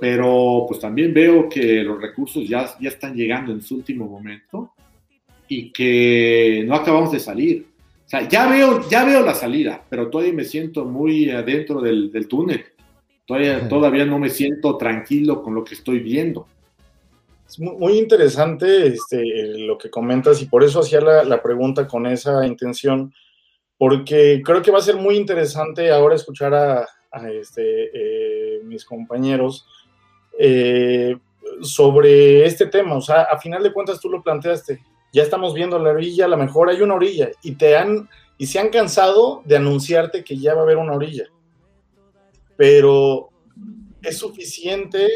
pero pues también veo que los recursos ya, ya están llegando en su último momento y que no acabamos de salir. O sea, ya veo, ya veo la salida, pero todavía me siento muy adentro del, túnel. Todavía, todavía no me siento tranquilo con lo que estoy viendo.
Es muy interesante este, lo que comentas y por eso hacía la, la pregunta con esa intención porque creo que va a ser muy interesante ahora escuchar a, este, eh, mis compañeros eh, sobre este tema. O sea, a final de cuentas tú lo planteaste. Ya estamos viendo la orilla, a lo mejor hay una orilla y te han y se han cansado de anunciarte que ya va a haber una orilla. Pero es suficiente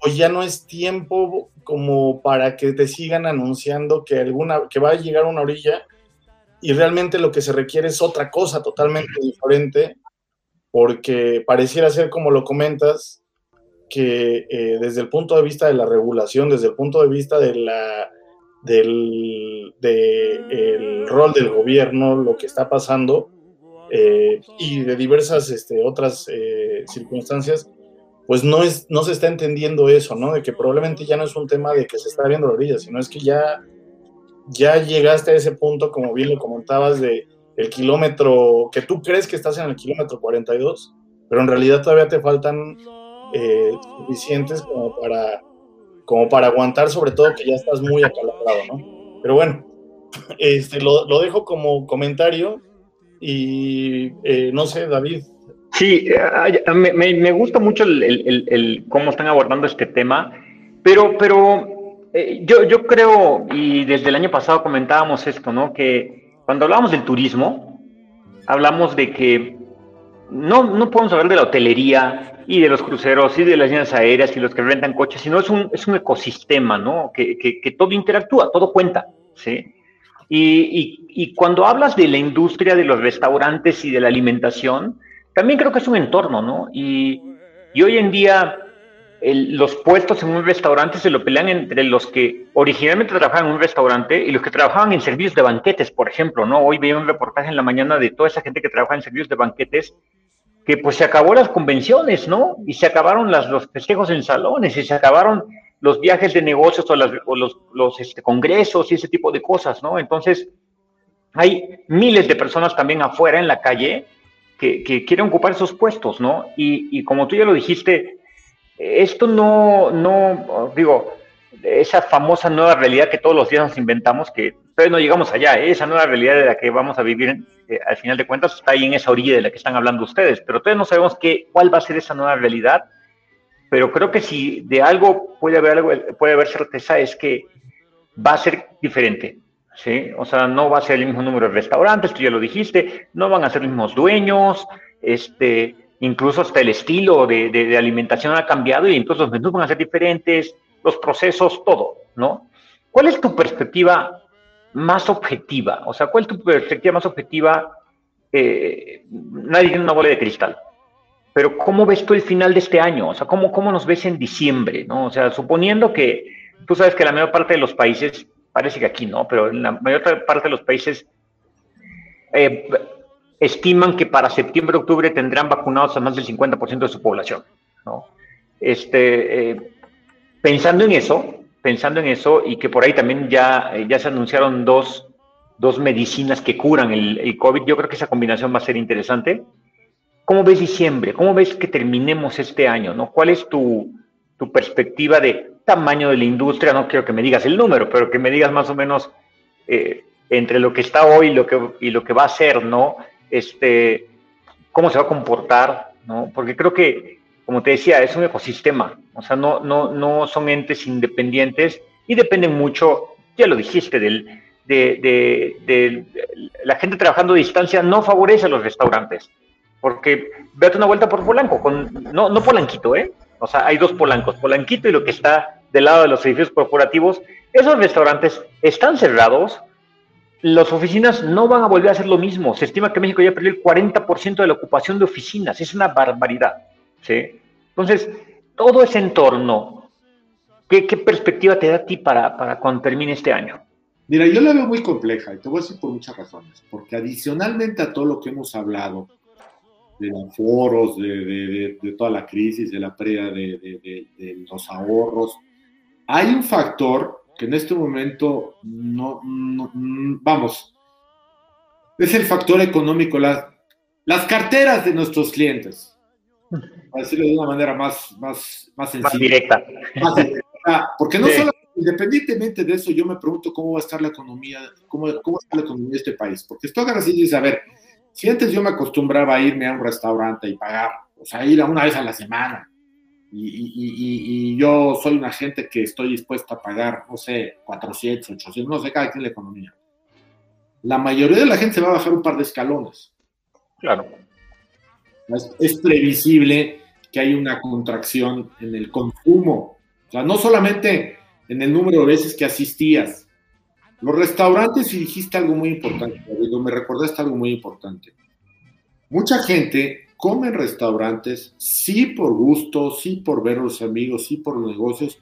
o ya no es tiempo como para que te sigan anunciando que alguna que va a llegar una orilla y realmente lo que se requiere es otra cosa totalmente diferente, porque pareciera ser, como lo comentas, que eh, desde el punto de vista de la regulación, desde el punto de vista de la, del de rol del gobierno, lo que está pasando, eh, y de diversas este, otras eh, circunstancias, pues no, es, no se está entendiendo eso, ¿no? De que probablemente ya no es un tema de que se está viendo la orilla, sino es que ya ya llegaste a ese punto, como bien lo comentabas, de el kilómetro, que tú crees que estás en el kilómetro 42, pero en realidad todavía te faltan eh, suficientes como para, como para aguantar, sobre todo que ya estás muy acalabrado, ¿no? Pero bueno, este, lo, lo dejo como comentario y eh, no sé, David.
Sí, me, me, gusta mucho cómo están abordando este tema, pero, pero eh, yo, yo creo, y desde el año pasado comentábamos esto, ¿no? Que cuando hablamos del turismo, hablamos de que no, no podemos hablar de la hotelería y de los cruceros y de las líneas aéreas y los que rentan coches, sino es un, es un ecosistema, ¿no? Que, que todo interactúa, todo cuenta, ¿sí? Y, cuando hablas de la industria de los restaurantes y de la alimentación, también creo que es un entorno, ¿no? Y, y hoy en día los puestos en un restaurante se lo pelean entre los que originalmente trabajaban en un restaurante y los que trabajaban en servicios de banquetes, por ejemplo, ¿no? Hoy veía un reportaje en la mañana de toda esa gente que trabaja en servicios de banquetes que pues se acabó las convenciones, ¿no? Y se acabaron las, los festejos en salones y se acabaron los viajes de negocios o, los, los este, congresos y ese tipo de cosas, ¿no? Entonces, hay miles de personas también afuera en la calle que, que quieren ocupar esos puestos, ¿no? Y, y como tú ya lo dijiste, esto no, no, digo, esa famosa nueva realidad que todos los días nos inventamos, que todavía no llegamos allá, ¿eh? esa nueva realidad de la que vamos a vivir eh, al final de cuentas está ahí en esa orilla de la que están hablando ustedes, pero todavía no sabemos qué, cuál va a ser esa nueva realidad, pero creo que si de algo puede haber, algo, puede haber certeza es que va a ser diferente, ¿sí? O sea, no va a ser el mismo número de restaurantes, tú ya lo dijiste, no van a ser los mismos dueños, este, incluso hasta el estilo de, alimentación ha cambiado y entonces los menús van a ser diferentes, los procesos, todo, ¿no? ¿Cuál es tu perspectiva más objetiva? O sea, ¿cuál es tu perspectiva más objetiva? Eh, nadie tiene una bola de cristal, pero ¿cómo ves tú el final de este año? O sea, ¿cómo, cómo nos ves en diciembre? ¿no? O sea, suponiendo que tú sabes que la mayor parte de los países, parece que aquí no, pero en la mayor parte de los países eh, estiman que para septiembre, octubre tendrán vacunados a más del 50% de su población. ¿no? Este, eh, pensando en eso, pensando en eso y que por ahí también ya, ya se anunciaron dos, dos medicinas que curan el, el, COVID, yo creo que esa combinación va a ser interesante. ¿Cómo ves diciembre? ¿Cómo ves que terminemos este año? ¿no? ¿Cuál es tu, tu perspectiva de tamaño de la industria? No quiero que me digas el número, pero que me digas más o menos eh, entre lo que está hoy y lo que, y lo que va a ser, ¿no? Este, ¿Cómo se va a comportar? ¿no? Porque creo que como te decía, es un ecosistema, o sea, no, no, no son entes independientes y dependen mucho, ya lo dijiste, del, de, de, la gente trabajando a distancia no favorece a los restaurantes, porque vete una vuelta por Polanco, con, no, no Polanquito, ¿eh? O sea, hay dos Polancos, Polanquito y lo que está del lado de los edificios corporativos, esos restaurantes están cerrados, las oficinas no van a volver a hacer lo mismo. Se estima que México ya perdió el 40% de la ocupación de oficinas. Es una barbaridad. ¿sí? Entonces, todo ese entorno, ¿qué, perspectiva te da a ti para, para cuando termine este año?
Mira, yo la veo muy compleja y te voy a decir por muchas razones. Porque adicionalmente a todo lo que hemos hablado, de los foros, de, de, toda la crisis, de la pérdida de, los ahorros, hay un factor que en este momento no, vamos, es el factor económico, las, las carteras de nuestros clientes para decirlo de una manera más, más, más sencilla.
Más directa.
porque no solo, independientemente de eso, yo me pregunto cómo va a estar la economía, cómo, cómo estar la economía de este país. Porque esto así dice, a ver, si antes yo me acostumbraba a irme a un restaurante y pagar, o sea, ir a una vez a la semana, y, y, y, yo soy una gente que estoy dispuesto a pagar, no sé, 400, 800, no sé, cada quien la economía. La mayoría de la gente se va a bajar un par de escalones.
Claro.
Es, previsible que hay una contracción en el consumo. O sea, no solamente en el número de veces que asistías. Los restaurantes, y dijiste algo muy importante, me recordaste algo muy importante. Mucha gente come en restaurantes, sí por gusto, sí por ver a los amigos, sí por negocios,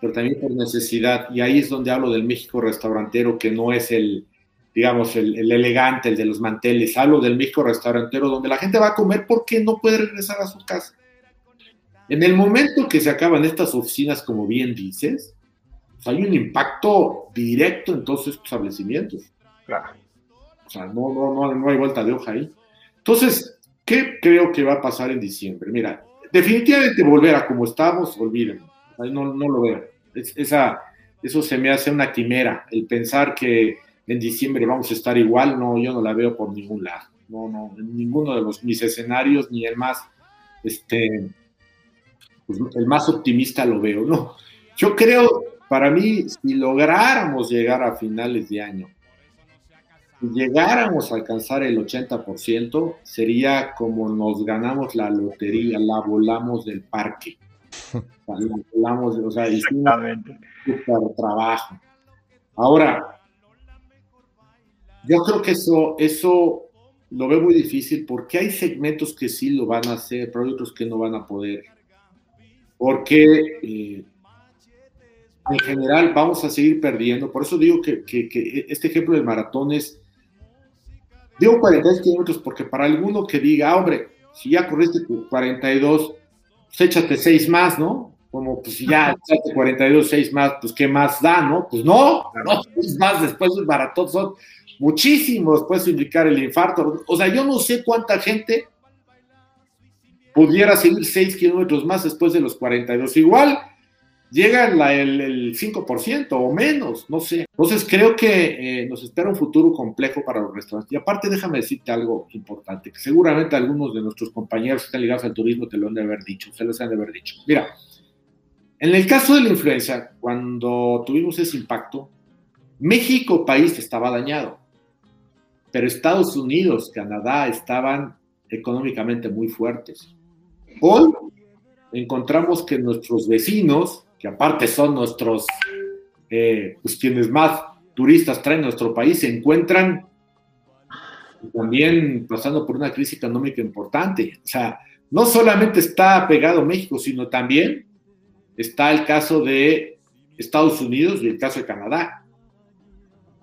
pero también por necesidad. Y ahí es donde hablo del México restaurantero, que no es el, digamos, el, elegante, el de los manteles, hablo del México restaurantero, donde la gente va a comer porque no puede regresar a su casa. En el momento que se acaban estas oficinas, como bien dices, pues hay un impacto directo en todos estos establecimientos.
Claro.
O sea, no, no, no, no hay vuelta de hoja ahí. Entonces, ¿qué creo que va a pasar en diciembre? Mira, definitivamente volver a como estamos, olviden. No, no lo veo. esa, eso se me hace una quimera, el pensar que en diciembre vamos a estar igual, no, yo no la veo por ningún lado. No, no, en ninguno de los mis escenarios, ni el más, este, pues, el más optimista lo veo, no. Yo creo, para mí, si lográramos llegar a finales de año, si llegáramos a alcanzar el 80%, sería como nos ganamos la lotería, la volamos del parque. La volamos, o sea, hicimos un trabajo. Ahora, yo creo que eso, eso lo veo muy difícil porque hay segmentos que sí lo van a hacer, pero hay otros que no van a poder. Porque eh, en general vamos a seguir perdiendo. Por eso digo que, este ejemplo del maratón es, digo 42 kilómetros porque para alguno que diga, ah, hombre, si ya corriste 42, pues échate 6 más, ¿no? Como pues ya echaste 42, 6 más, pues qué más da, ¿no? Pues no, no, es más después del maratón son muchísimos puede indicar el infarto. O sea, yo no sé cuánta gente pudiera seguir 6 kilómetros más después de los 42. Igual llega el, 5% o menos, no sé. Entonces creo que eh, nos espera un futuro complejo para los restaurantes. Y aparte déjame decirte algo importante, que seguramente algunos de nuestros compañeros que están ligados al turismo te lo han de haber dicho, se los han de haber dicho. Mira, en el caso de la influencia, cuando tuvimos ese impacto, México país estaba dañado pero Estados Unidos, Canadá estaban económicamente muy fuertes. Hoy encontramos que nuestros vecinos, que aparte son nuestros, eh, pues quienes más turistas traen a nuestro país, se encuentran también pasando por una crisis económica importante. O sea, no solamente está pegado México, sino también está el caso de Estados Unidos y el caso de Canadá.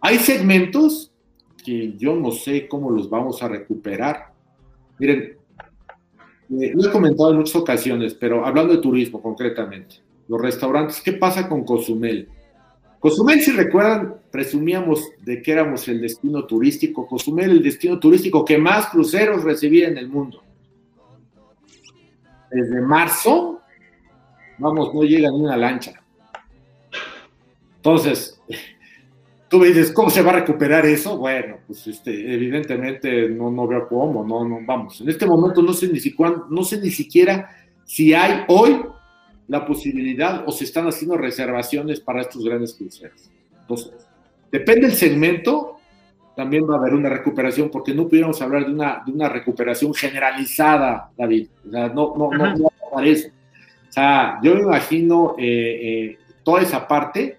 Hay segmentos que yo no sé cómo los vamos a recuperar. Miren, eh, lo he comentado en muchas ocasiones, pero hablando de turismo concretamente, los restaurantes, ¿qué pasa con Cozumel? Cozumel, si recuerdan, presumíamos de que éramos el destino turístico. Cozumel, el destino turístico que más cruceros recibía en el mundo. Desde marzo, vamos, no llega ni una lancha. Entonces, tú me dices, ¿cómo se va a recuperar eso? Bueno, pues este, evidentemente no, no veo cómo, no, no, vamos. En este momento no sé, ni siquiera, no sé ni siquiera si hay hoy la posibilidad o se están haciendo reservaciones para estos grandes cruceros. Entonces, depende del segmento, también va a haber una recuperación, porque no pudiéramos hablar de una, de una recuperación generalizada, David. O sea, no, no, no, no va a eso. O sea, yo me imagino eh, eh, toda esa parte,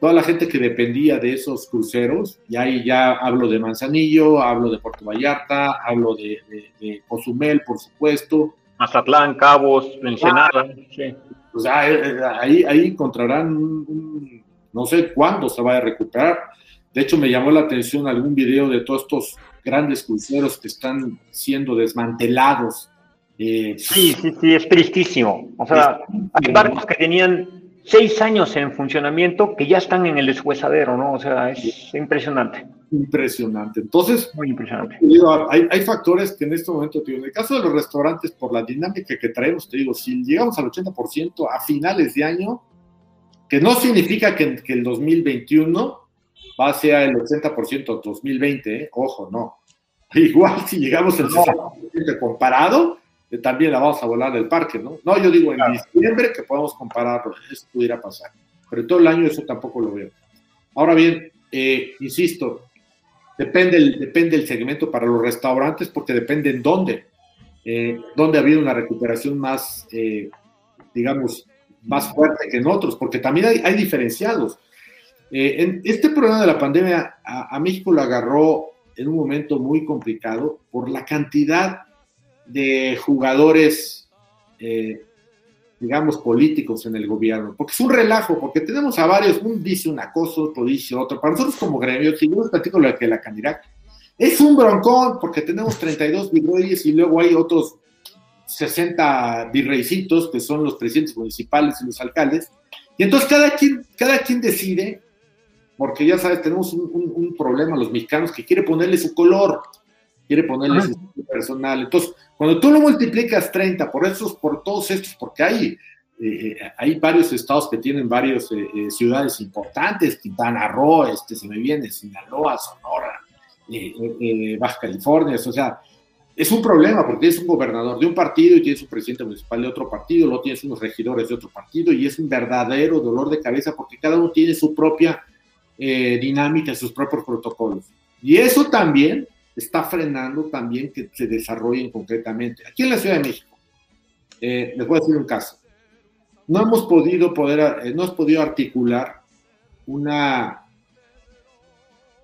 toda la gente que dependía de esos cruceros, y ahí ya hablo de Manzanillo, hablo de Puerto Vallarta, hablo de, de, Cozumel, por supuesto.
Mazatlán, Cabos, Ensenada. Ah, sí.
O sea, eh, ahí, ahí encontrarán, no sé cuándo se va a recuperar. De hecho, me llamó la atención algún video de todos estos grandes cruceros que están siendo desmantelados.
Eh, sí, sí, sí, es tristísimo. O sea, hay barcos que tenían seis años en funcionamiento que ya están en el deshuesadero, ¿no? O sea, es impresionante.
Impresionante. Entonces,
muy impresionante.
hay, factores que en este momento, en el caso de los restaurantes, por la dinámica que traemos, te digo, si llegamos al 80% a finales de año, que no significa que, que el 2021 va a ser el 80% 2020, ¿eh? ojo, no. Igual si llegamos al 60% comparado, también la vamos a volar del parque, ¿no? No, yo digo en diciembre que podemos compararlo, eso pudiera pasar, pero todo el año eso tampoco lo veo. Ahora bien, eh, insisto, depende el, depende el segmento para los restaurantes porque depende en dónde, eh, dónde ha habido una recuperación más, eh, digamos, más fuerte que en otros, porque también hay, diferenciados. en este problema de la pandemia a, México lo agarró en un momento muy complicado por la cantidad de jugadores, eh, digamos, políticos en el gobierno, porque es un relajo, porque tenemos a varios, un dice una cosa, otro dice otro. Para nosotros como gremio, si yo platico lo que la candidata, es un broncón, porque tenemos 32 virreyes y luego hay otros 60 virreycitos, que son los presidentes municipales y los alcaldes, y entonces cada quien, cada quien decide, porque ya sabes, tenemos un problema los mexicanos que quiere ponerle su color, quiere ponerle su personal. Entonces, cuando tú lo multiplicas 30 por estos, por todos estos, porque hay, eh, hay varios estados que tienen varias eh, eh, ciudades importantes, Quintana Roo, este, se me viene, Sinaloa, Sonora, Baja California, o sea, es un problema porque tienes un gobernador de un partido y tienes un presidente municipal de otro partido, luego tienes unos regidores de otro partido y es un verdadero dolor de cabeza porque cada uno tiene su propia dinámica, sus propios protocolos. Y eso también está frenando también que se desarrollen concretamente. Aquí en la Ciudad de México, eh, les voy a decir un caso. No hemos podido, poder, eh, no hemos podido articular una,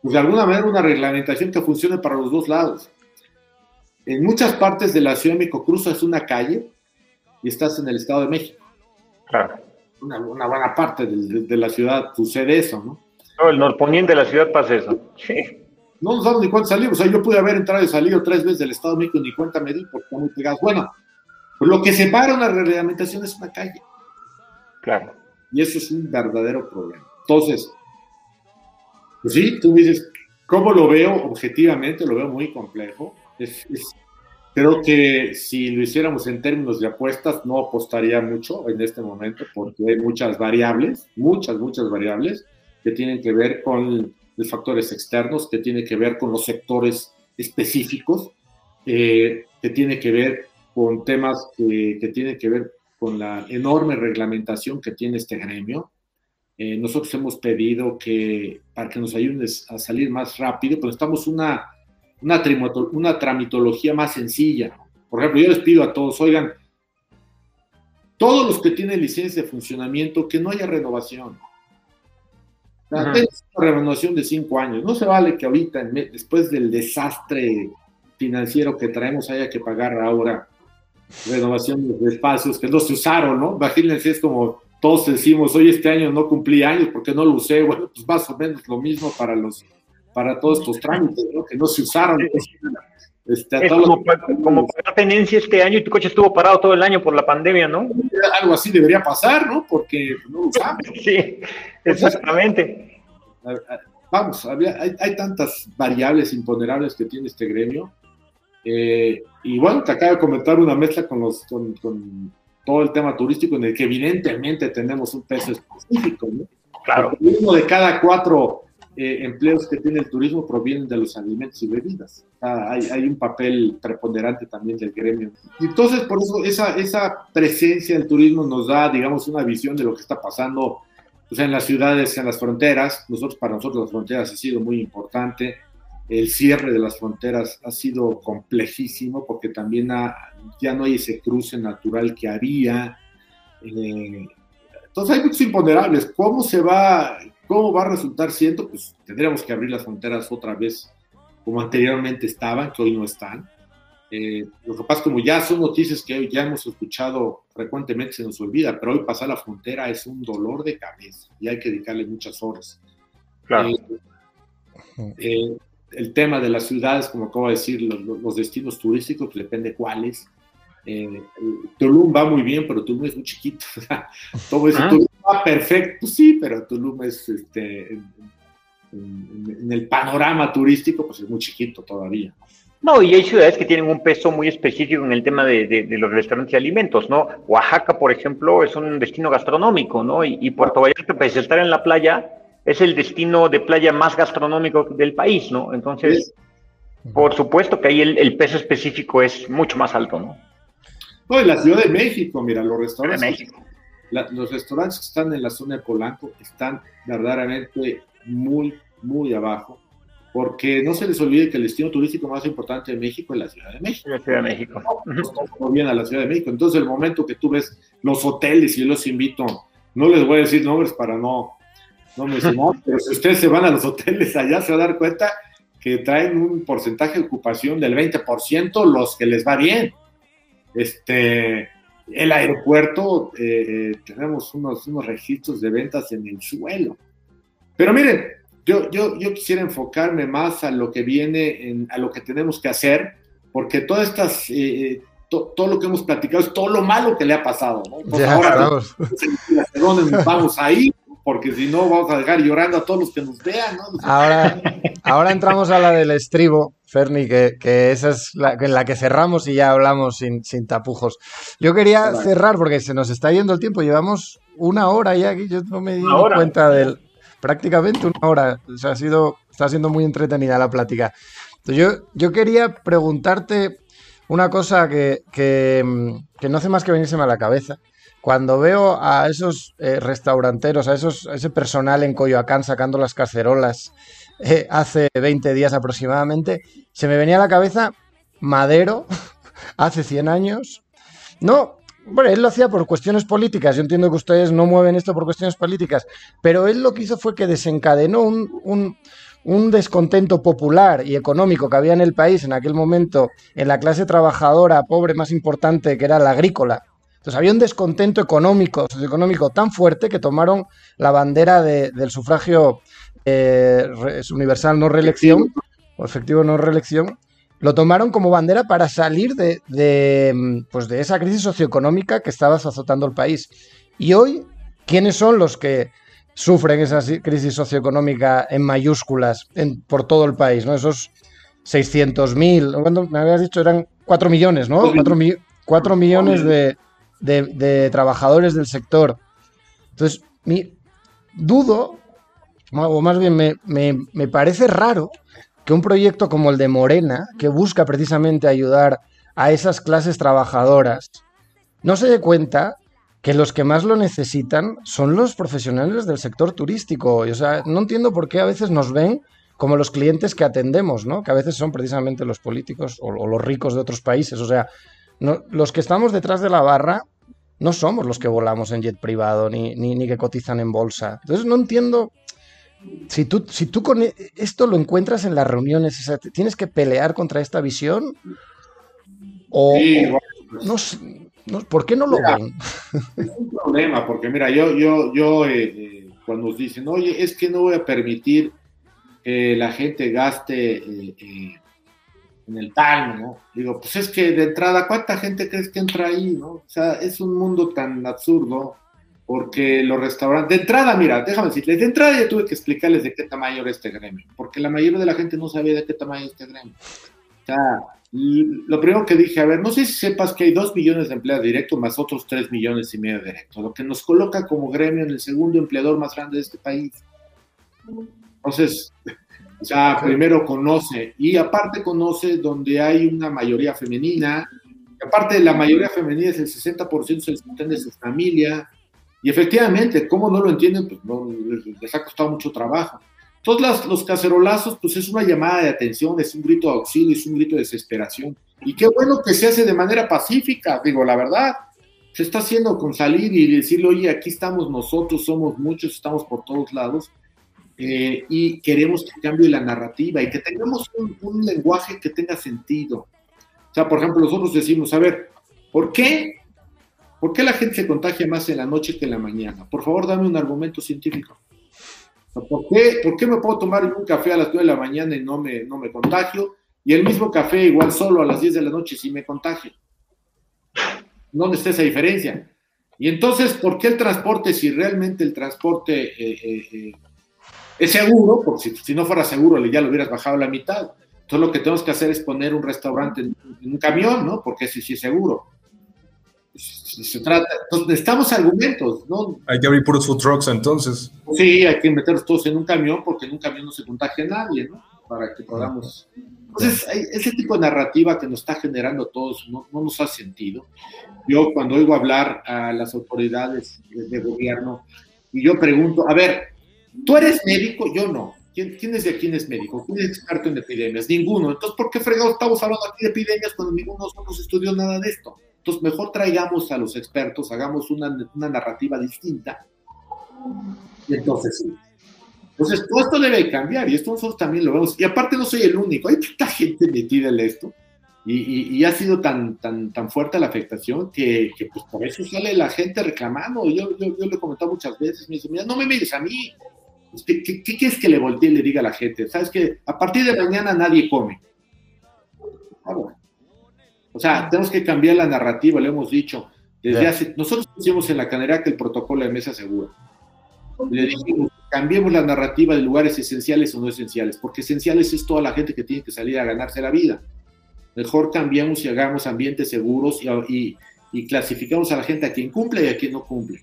pues de alguna manera, una reglamentación que funcione para los dos lados. En muchas partes de la Ciudad de México cruzas una calle y estás en el Estado de México.
Claro.
Una, buena parte de, la ciudad sucede eso, ¿no?
No, el norponiente de la ciudad pasa eso. Sí
no nos damos ni cuenta salimos. O sea, yo pude haber entrado y salido tres veces del Estado de México ni cuenta me di porque están muy pegados. Bueno, lo que separa una reglamentación es una calle.
Claro.
Y eso es un verdadero problema. Entonces, pues sí, tú dices, ¿cómo lo veo? Objetivamente lo veo muy complejo. creo que si lo hiciéramos en términos de apuestas, no apostaría mucho en este momento porque hay muchas variables, muchas, muchas variables que tienen que ver con de factores externos, que tiene que ver con los sectores específicos, eh, que tiene que ver con temas que, que tienen que ver con la enorme reglamentación que tiene este gremio. Eh, nosotros hemos pedido que para que nos ayuden a salir más rápido, pues estamos una, una, una tramitología más sencilla. Por ejemplo, yo les pido a todos, oigan, todos los que tienen licencia de funcionamiento, que no haya renovación una renovación de cinco años. No se vale que ahorita, después del desastre financiero que traemos, haya que pagar ahora renovación de espacios que no se usaron, ¿no? Imagínense, es como todos decimos, hoy este año no cumplí años porque no lo usé, bueno, pues más o menos lo mismo para los para todos estos trámites, ¿no? Que no se usaron.
Este, es como, como pagar tenencia este año y tu coche estuvo parado todo el año por la pandemia, ¿no?
Algo así debería pasar, ¿no? Porque no lo usamos.
sí, exactamente.
Vamos, hay, hay, tantas variables imponderables que tiene este gremio. Eh, y bueno, te acabo de comentar una mezcla con, los, con, con todo el tema turístico en el que evidentemente tenemos un peso específico, ¿no?
Claro.
uno de cada cuatro eh, empleos que tiene el turismo provienen de los alimentos y bebidas. hay, hay, un papel preponderante también del gremio. Y entonces, por eso, esa, esa presencia del turismo nos da, digamos, una visión de lo que está pasando pues, en las ciudades, en las fronteras. Nosotros, para nosotros, las fronteras ha sido muy importante. El cierre de las fronteras ha sido complejísimo porque también ya no hay ese cruce natural que había. Eh, entonces hay muchos imponderables. ¿Cómo se va, cómo va a resultar siendo? Pues tendríamos que abrir las fronteras otra vez como anteriormente estaban, que hoy no están. Eh, lo que pasa como ya son noticias que ya hemos escuchado frecuentemente, se nos olvida, pero hoy pasar la frontera es un dolor de cabeza y hay que dedicarle muchas horas.
Claro.
Eh, el tema de las ciudades, como acabo de decir, los, destinos turísticos, pues depende cuáles. Eh, Tulum va muy bien, pero Tulum es muy chiquito. Todo eso, ah. Va perfecto, sí, pero Tulum es, este, en, el panorama turístico, pues es muy chiquito todavía.
No, y hay ciudades que tienen un peso muy específico en el tema de, los restaurantes y alimentos, ¿no? Oaxaca, por ejemplo, es un destino gastronómico, ¿no? Y, y Puerto Vallarta, pues estar en la playa, es el destino de playa más gastronómico del país, ¿no? Entonces, por supuesto que ahí el, peso específico es mucho más alto, ¿no?
No, en la Ciudad de México, mira, los restaurantes. Los restaurantes que están en la zona de Polanco están verdaderamente muy, muy abajo, porque no se les olvide que el destino turístico más importante de México es la Ciudad de México.
La Ciudad de México.
No, bien a la Ciudad de México. Entonces, el momento que tú ves los hoteles, y yo los invito, no les voy a decir nombres para no no me pero si ustedes se van a los hoteles allá, se va a dar cuenta que traen un porcentaje de ocupación del 20% los que les va bien. Este, el aeropuerto, eh, eh, tenemos unos, unos registros de ventas en el suelo. Pero miren, yo, yo, yo quisiera enfocarme más a lo que viene, en, a lo que tenemos que hacer, porque todas estas, eh, todo lo que hemos platicado es todo lo malo que le ha pasado. ¿no?
ya, ahora, vamos.
¿dónde vamos a ir? Porque si no vamos a dejar llorando a todos los que nos vean, ¿no?
Ahora, ahora entramos a la del estribo, Ferni, que, esa es la, en la que cerramos y ya hablamos sin, sin tapujos. Yo quería cerrar porque se nos está yendo el tiempo, llevamos una hora ya aquí, yo no me di cuenta del... Prácticamente una hora, o sea, ha sido, está siendo muy entretenida la plática. yo, yo quería preguntarte una cosa que, que, que no hace más que venirse a la cabeza cuando veo a esos eh, restauranteros, a, esos, ese personal en Coyoacán sacando las cacerolas eh, hace 20 días aproximadamente, se me venía a la cabeza Madero hace 100 años. No, bueno, él lo hacía por cuestiones políticas. Yo entiendo que ustedes no mueven esto por cuestiones políticas, pero él lo que hizo fue que desencadenó un, un descontento popular y económico que había en el país en aquel momento en la clase trabajadora pobre más importante que era la agrícola entonces había un descontento económico, socioeconómico tan fuerte que tomaron la bandera del sufragio eh, universal no reelección, o efectivo no reelección, lo tomaron como bandera para salir de, pues de esa crisis socioeconómica que estaba azotando el país. Y hoy, ¿quiénes son los que sufren esa crisis socioeconómica en mayúsculas por todo el país? ¿no? Esos 600.000, cuando me habías dicho eran 4 millones, ¿no? 4 millones de, de, trabajadores del sector. Entonces, mi, dudo, o más bien me, me, parece raro que un proyecto como el de Morena, que busca precisamente ayudar a esas clases trabajadoras, no se dé cuenta que los que más lo necesitan son los profesionales del sector turístico. O sea, no entiendo por qué a veces nos ven como los clientes que atendemos, ¿no? Que a veces son precisamente los políticos o, los ricos de otros países. O sea, los que estamos detrás de la barra no somos los que volamos en jet privado ni, ni, que cotizan en bolsa. Entonces no entiendo. Si tú, si tú con e, esto lo encuentras en las reuniones, ¿tienes que pelear contra esta visión? O, no, no, ¿por qué no lo ven?
Es un problema, porque mira, yo, yo, yo eh, eh, cuando nos dicen, oye, es que no voy a permitir que la gente gaste eh, eh, en el tal, ¿no? Digo, pues es que de entrada, ¿cuánta gente crees que entra ahí, no? O sea, es un mundo tan absurdo, porque los restaurantes, de entrada, mira, déjame decirles, de entrada ya tuve que explicarles de qué tamaño era este gremio, porque la mayoría de la gente no sabía de qué tamaño este gremio. O sea, lo primero que dije, a ver, no sé si sepas que hay dos millones de empleados directos más otros tres millones y medio directos, lo que nos coloca como gremio en el segundo empleador más grande de este país. Entonces, o sea, primero conoce y aparte conoce donde hay una mayoría femenina, aparte la mayoría femenina es el 60% se les de su familia, y efectivamente, ¿cómo no lo entienden? Pues no, les, ha costado mucho trabajo. Todos los, los cacerolazos, pues es una llamada de atención, es un grito de auxilio, es un grito de desesperación. Y qué bueno que se hace de manera pacífica, digo, la verdad. Se está haciendo con salir y decirle, oye, aquí estamos nosotros, somos muchos, estamos por todos lados eh, y queremos que cambie la narrativa y que tengamos un, lenguaje que tenga sentido. O sea, por ejemplo, nosotros decimos, a ver, ¿por qué? ¿Por qué la gente se contagia más en la noche que en la mañana? Por favor, dame un argumento científico. ¿Por qué, ¿Por qué me puedo tomar un café a las 9 de la mañana y no me, no me contagio? Y el mismo café igual solo a las 10 de la noche sí me contagio. ¿Dónde está esa diferencia? Y entonces, ¿por qué el transporte, si realmente el transporte eh, eh, es seguro, porque si, si, no fuera seguro ya lo hubieras bajado a la mitad. Entonces lo que tenemos que hacer es poner un restaurante en, en un camión, ¿no? Porque ese sí es seguro. Si se trata, entonces necesitamos argumentos, ¿no?
Hay que abrir puros food trucks entonces.
Sí, hay que meterlos todos en un camión porque en un camión no se contagia nadie, ¿no? Para que podamos... Entonces, ese tipo de narrativa que nos está generando todos no, no, nos ha sentido. Yo cuando oigo hablar a las autoridades de, de gobierno y yo pregunto, a ver, ¿Tú eres médico? Yo no. ¿Quién, ¿Quién, es de quién es médico? ¿Quién es experto en epidemias? Ninguno. Entonces, ¿por qué fregados estamos hablando aquí de epidemias cuando ninguno de nosotros estudió nada de esto? Entonces, mejor traigamos a los expertos, hagamos una, narrativa distinta. Y entonces, sí. Entonces, todo esto debe cambiar y esto nosotros también lo vemos. Y aparte, no soy el único. Hay tanta gente metida en esto. Y, y, ha sido tan, fuerte la afectación que, pues por eso sale la gente reclamando. Yo, yo, yo le he comentado muchas veces, me dice, mira, no me mires a mí, ¿Qué, qué, qué quieres que le voltee y le diga a la gente? ¿Sabes que A partir de mañana nadie come. Ah, bueno. O sea, tenemos que cambiar la narrativa, lo hemos dicho. Desde yeah. hace, nosotros pusimos en la canera que el protocolo de mesa segura. Le dijimos, cambiemos la narrativa de lugares esenciales o no esenciales, porque esenciales es toda la gente que tiene que salir a ganarse la vida. Mejor cambiemos y hagamos ambientes seguros y, y, y clasificamos a la gente a quien cumple y a quien no cumple.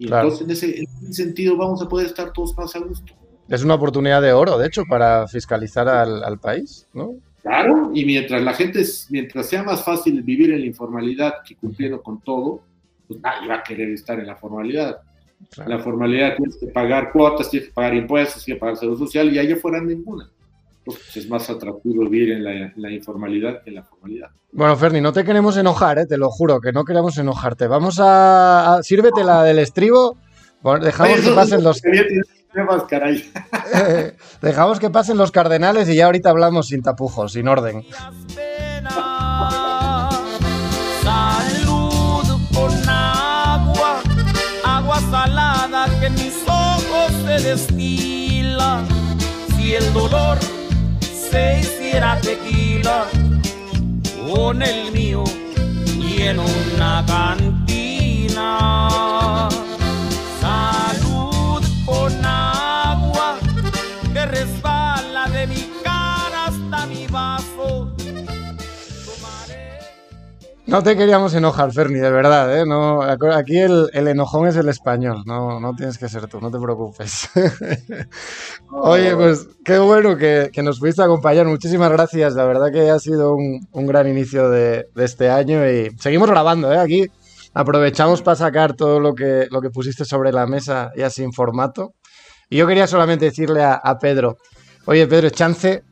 Y claro. entonces en ese, en ese, sentido vamos a poder estar todos más a gusto.
Es una oportunidad de oro, de hecho, para fiscalizar al, al país, ¿no?
Claro, y mientras la gente, mientras sea más fácil vivir en la informalidad que cumpliendo con todo, pues nadie va a querer estar en la formalidad. Claro. La formalidad tienes que pagar cuotas, tienes que pagar impuestos, tienes que pagar seguro social y allá fuera ninguna. Pues es más atractivo vivir en la, en la, informalidad que en la formalidad.
Bueno, Ferni, no te queremos enojar, ¿eh? te lo juro, que no queremos enojarte. Vamos a. a sírvete la del estribo. Bueno, dejamos que pasen los.
Temas, caray.
Eh, dejamos que pasen los cardenales y ya ahorita hablamos sin tapujos, sin orden.
Salud con agua, agua salada que en mis ojos se destila. Si el dolor se hiciera tequila con el mío y en una cantina.
No te queríamos enojar, Ferni, de verdad, ¿eh? No, aquí el, el, enojón es el español, no, no tienes que ser tú, no te preocupes. Oye, pues qué bueno que, que, nos pudiste acompañar, muchísimas gracias, la verdad que ha sido un, un gran inicio de, de, este año y seguimos grabando, ¿eh? Aquí aprovechamos para sacar todo lo que, lo que pusiste sobre la mesa ya sin formato. Y yo quería solamente decirle a, a Pedro, oye Pedro, chance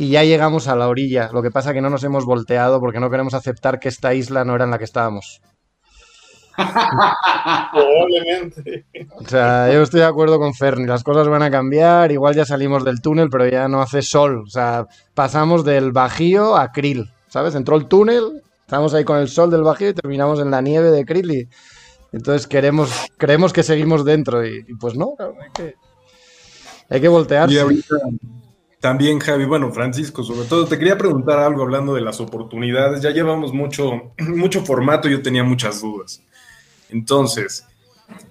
y ya llegamos a la orilla. Lo que pasa es que no nos hemos volteado porque no queremos aceptar que esta isla no era en la que estábamos.
Probablemente.
O sea, yo estoy de acuerdo con Ferni. Las cosas van a cambiar. Igual ya salimos del túnel, pero ya no hace sol. O sea, pasamos del Bajío a Krill. ¿Sabes? Entró el túnel, Estamos ahí con el sol del Bajío y terminamos en la nieve de Crilly. Entonces queremos, creemos que seguimos dentro y, pues no, hay que, hay que voltearse.
Y ahorita también, Javi, bueno, Francisco, sobre todo, te quería preguntar algo hablando de las oportunidades. Ya llevamos mucho, mucho formato yo tenía muchas dudas. Entonces,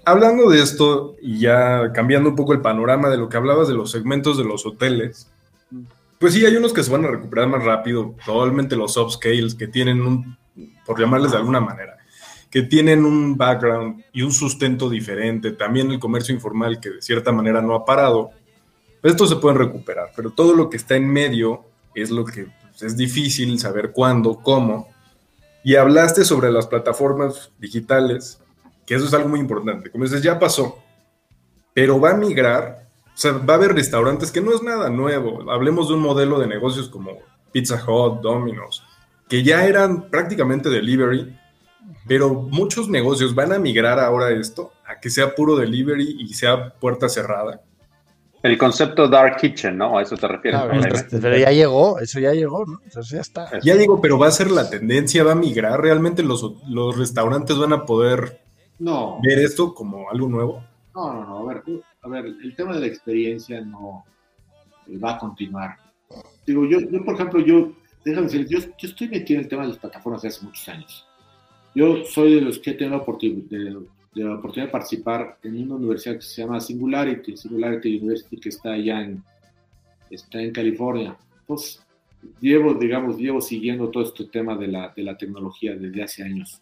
hablando de esto y ya cambiando un poco el panorama de lo que hablabas de los segmentos de los hoteles, pues sí, hay unos que se van a recuperar más rápido, probablemente los upscales que tienen un, por llamarles de alguna manera, que tienen un background y un sustento diferente, también el comercio informal que de cierta manera no ha parado, pues estos se pueden recuperar, pero todo lo que está en medio es lo que pues, es difícil saber cuándo, cómo. Y hablaste sobre las plataformas digitales, que eso es algo muy importante. Como dices, ya pasó, pero va a migrar o sea, va a haber restaurantes que no es nada nuevo. Hablemos de un modelo de negocios como Pizza Hut, Domino's, que ya eran prácticamente delivery, pero muchos negocios van a migrar ahora esto, a que sea puro delivery y sea puerta cerrada.
El concepto Dark Kitchen, ¿no? A eso te refieres.
pero ya llegó, eso ya llegó, ¿no? Eso ya está.
Ya digo, pero va a ser la tendencia, va a migrar. ¿Realmente los, los restaurantes van a poder
no.
ver esto como algo nuevo?
No, no, no. A ver, a ver, el tema de la experiencia no eh, va a continuar. Digo, yo, yo por ejemplo, yo, déjame decir, yo, yo, estoy metido en el tema de las plataformas desde hace muchos años. Yo soy de los que he tenido la oportunidad de, la oportunidad de participar en una universidad que se llama Singularity, Singularity University, que está allá en, está en California. Pues llevo, digamos, llevo siguiendo todo este tema de la, de la tecnología desde hace años.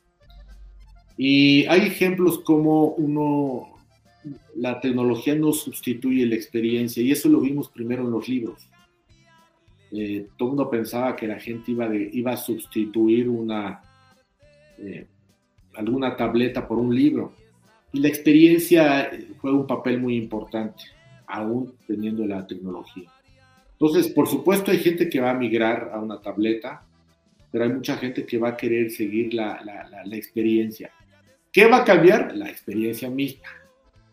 Y hay ejemplos como uno, la tecnología no sustituye la experiencia y eso lo vimos primero en los libros. Eh, todo el mundo pensaba que la gente iba, de, iba a sustituir una, eh, alguna tableta por un libro. Y la experiencia juega un papel muy importante, aún teniendo la tecnología. Entonces, por supuesto, hay gente que va a migrar a una tableta, pero hay mucha gente que va a querer seguir la, la, la experiencia. ¿Qué va a cambiar? La experiencia misma.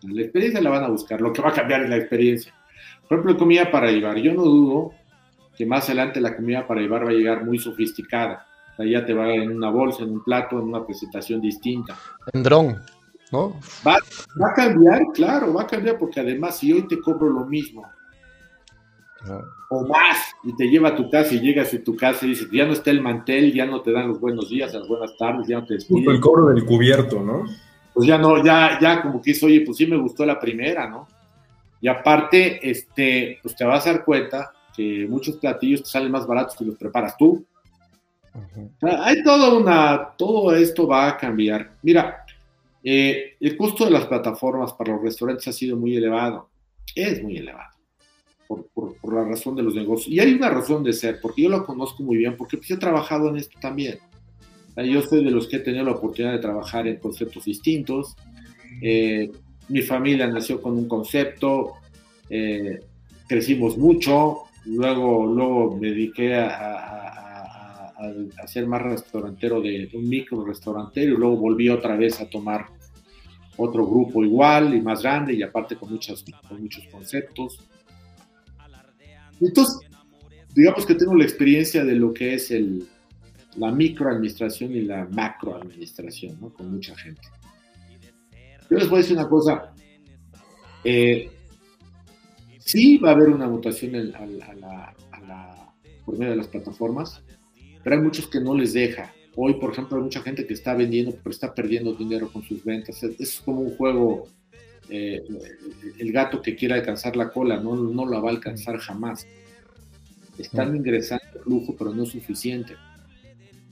La experiencia la van a buscar, lo que va a cambiar es la experiencia. Por ejemplo, comida para llevar. Yo no dudo que más adelante la comida para llevar va a llegar muy sofisticada. Ya te va en una bolsa, en un plato, en una presentación distinta.
En dron, ¿no?
Va, va, a cambiar, claro, va a cambiar porque además si hoy te cobro lo mismo o más y te lleva a tu casa y llegas a tu casa y dices, ya no está el mantel, ya no te dan los buenos días, las buenas tardes, ya no te despiden.
el cobro del cubierto, ¿no?
pues ya no, ya, ya como que dice, oye, pues sí me gustó la primera, ¿no? Y aparte, este, pues te vas a dar cuenta que muchos platillos te salen más baratos que los preparas tú. Hay todo una, todo esto va a cambiar. Mira, eh, el costo de las plataformas para los restaurantes ha sido muy elevado, es muy elevado, por, por, la razón de los negocios. Y hay una razón de ser, porque yo lo conozco muy bien, porque pues he trabajado en esto también. Yo soy de los que he tenido la oportunidad de trabajar en conceptos distintos. Eh, mi familia nació con un concepto, eh, crecimos mucho, luego, luego me dediqué a, a, ser más restaurantero de un micro restaurantero y luego volví otra vez a tomar otro grupo igual y más grande y aparte con, muchas, con muchos conceptos. Entonces, digamos que tengo la experiencia de lo que es el, la microadministración y la macroadministración, ¿no? Con mucha gente. Yo les voy a decir una cosa. Eh, sí va a haber una mutación a, la, por medio de las plataformas, pero hay muchos que no les deja. Hoy, por ejemplo, hay mucha gente que está vendiendo, pero está perdiendo dinero con sus ventas. Es como un juego, eh, el gato que quiere alcanzar la cola, no, no la va a alcanzar jamás. Están ingresando flujo, pero no es suficiente.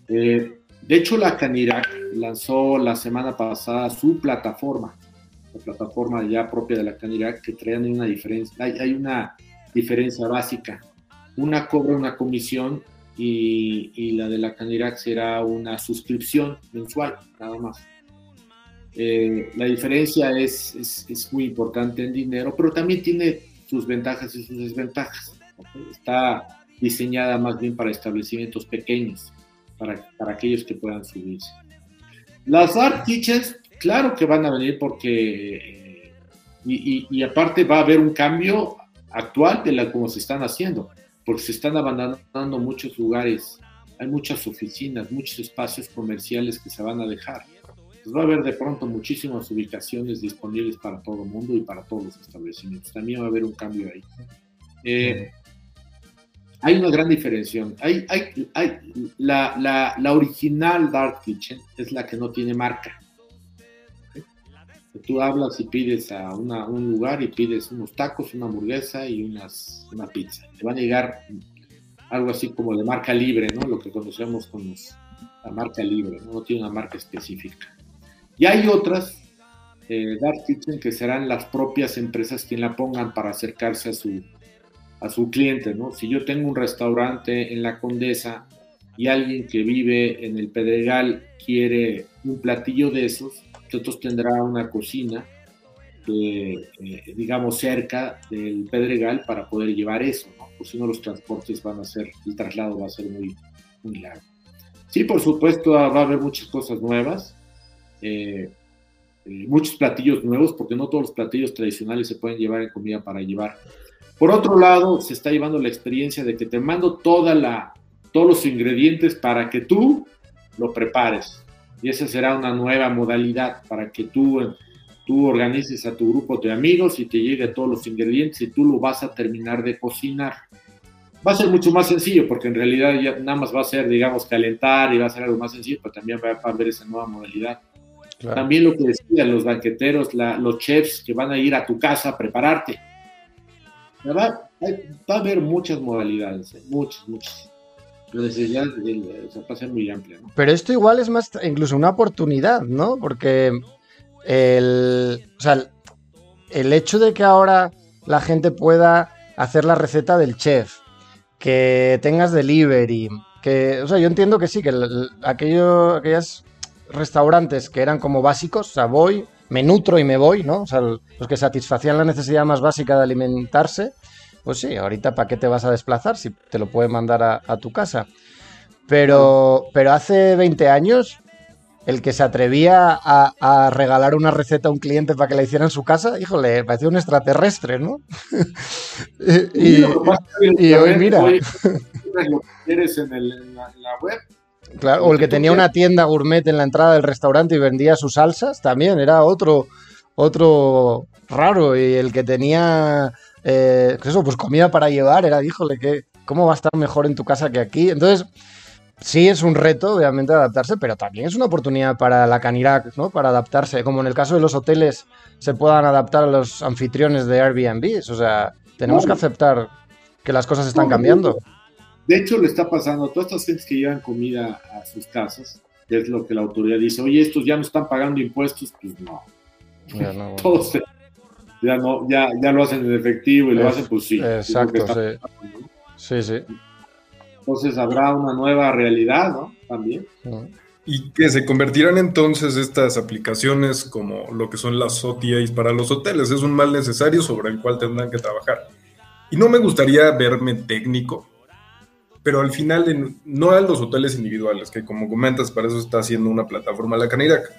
Eh, de hecho, la Canirac lanzó la semana pasada su plataforma, la plataforma ya propia de la Canirac, que traen una diferencia, hay, una diferencia básica. Una cobra una comisión y, la de la Canirac será una suscripción mensual, nada más. Eh, la diferencia es, es, muy importante en dinero, pero también tiene sus ventajas y sus desventajas. Está diseñada más bien para establecimientos pequeños para, aquellos que puedan subirse. Las art kitchens, claro que van a venir porque, eh, y, aparte va a haber un cambio actual de la como se están haciendo, porque se están abandonando muchos lugares hay muchas oficinas, muchos espacios comerciales que se van a dejar. Pues va a haber de pronto muchísimas ubicaciones disponibles para todo el mundo y para todos los establecimientos. También va a haber un cambio ahí. Eh, hay una gran diferencia. Hay, hay, hay, la, la, la, original Dark Kitchen es la que no tiene marca. Tú hablas y pides a un lugar y pides unos tacos, una hamburguesa y unas, una pizza. Te van a llegar algo así como de marca libre, ¿no? Lo que conocemos como la marca libre, ¿no? no tiene una marca específica. Y hay otras, eh, Dark Kitchen, que serán las propias empresas quien la pongan para acercarse a su, a su cliente, ¿no? Si yo tengo un restaurante en la Condesa y alguien que vive en el Pedregal quiere un platillo de esos, tendrá una cocina, eh, digamos, cerca del Pedregal para poder llevar eso, ¿no? Por si no los transportes van a ser, el traslado va a ser muy, muy largo. Sí, por supuesto, va a haber muchas cosas nuevas. Eh, eh, muchos platillos nuevos, porque no todos los platillos tradicionales se pueden llevar en comida para llevar. Por otro lado, se está llevando la experiencia de que te mando toda la, todos los ingredientes para que tú lo prepares. Y esa será una nueva modalidad para que tú, tú organices a tu grupo de amigos y te llegue todos los ingredientes y tú lo vas a terminar de cocinar. Va a ser mucho más sencillo porque en realidad ya nada más va a ser, digamos, calentar y va a ser algo más sencillo, pero también va a haber esa nueva modalidad. También lo que decían los banqueteros, los chefs que van a ir a tu casa a prepararte. Va, va a haber muchas modalidades, ¿eh? muchas, muchas. Pero
esto igual es más incluso una oportunidad, ¿no? Porque el, o sea, el hecho de que ahora la gente pueda hacer la receta del chef, que tengas delivery, que, o sea, yo entiendo que sí, que aquello, aquellas restaurantes que eran como básicos, o sea, voy, me nutro y me voy, ¿no? O sea, los que satisfacían la necesidad más básica de alimentarse, pues sí, ahorita ¿para qué te vas a desplazar si te lo pueden mandar a, tu casa? Pero, pero hace 20 años, el que se atrevía a, regalar una receta a un cliente para que la hiciera en su casa, híjole, parecía un extraterrestre, ¿no? y, hoy mira.
Lo quieres en, en la web,
Claro, o el que tenía una tienda gourmet en la entrada del restaurante y vendía sus salsas, también era otro, otro raro. Y el que tenía, eh, pues eso, pues comida para llevar, era, híjole, que, ¿cómo va a estar mejor en tu casa que aquí? Entonces, sí es un reto, obviamente, adaptarse, pero también es una oportunidad para la Canirac, ¿no? Para adaptarse, como en el caso de los hoteles se puedan adaptar a los anfitriones de Airbnb. O sea, tenemos que aceptar que las cosas están cambiando.
De hecho, le está pasando a todas estas gentes que llevan comida a sus casas, que es lo que la autoridad dice, oye, estos ya no están pagando impuestos, pues no. Ya no. Todos ya, no ya, ya lo hacen en efectivo y lo hacen, pues sí.
Exacto, sí. Sí, sí.
Entonces habrá una nueva realidad, ¿no? También.
Y que se convertirán entonces estas aplicaciones como lo que son las OTAs para los hoteles. Es un mal necesario sobre el cual tendrán que trabajar. Y no me gustaría verme técnico, pero al final no a los hoteles individuales, que como comentas, para eso está haciendo una plataforma la Canirac,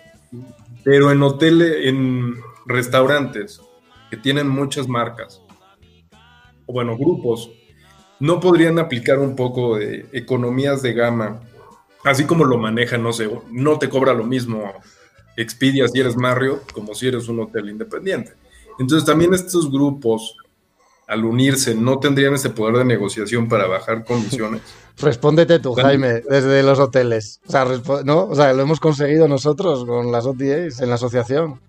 pero en hoteles, en restaurantes que tienen muchas marcas, o bueno, grupos, no podrían aplicar un poco de economías de gama, así como lo manejan, no sé, no te cobra lo mismo Expedia si eres Marriott como si eres un hotel independiente. Entonces también estos grupos al unirse no tendrían ese poder de negociación para bajar condiciones?
Respóndete tú, Jaime, desde los hoteles. O sea, ¿no? o sea, lo hemos conseguido nosotros con las OTAs en la asociación.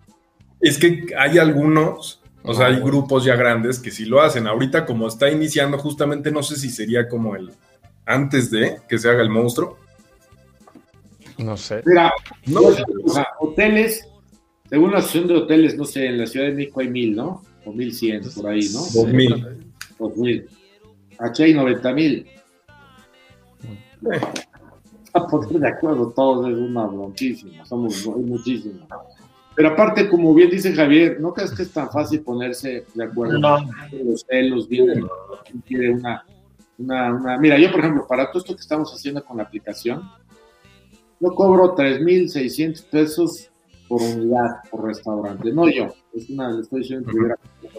Es que hay algunos, o sea, hay grupos ya grandes que sí lo hacen. Ahorita como está iniciando, justamente no sé si sería como el antes de que se haga el monstruo.
No sé.
Mira, no, hoteles, según la asociación de hoteles, no sé, en la Ciudad de México hay mil, ¿no? o 1100 por ahí, ¿no?
2000.
2000. Aquí hay 90 mil. A poner de acuerdo todos es una bronquísima, somos muchísimos. Pero aparte, como bien dice Javier, ¿no crees que es tan fácil ponerse de acuerdo?
No.
Los celos, vienen, quiere una, una, una, Mira, yo por ejemplo, para todo esto que estamos haciendo con la aplicación, yo cobro 3.600 pesos por unidad, por restaurante. No yo, es una, le estoy diciendo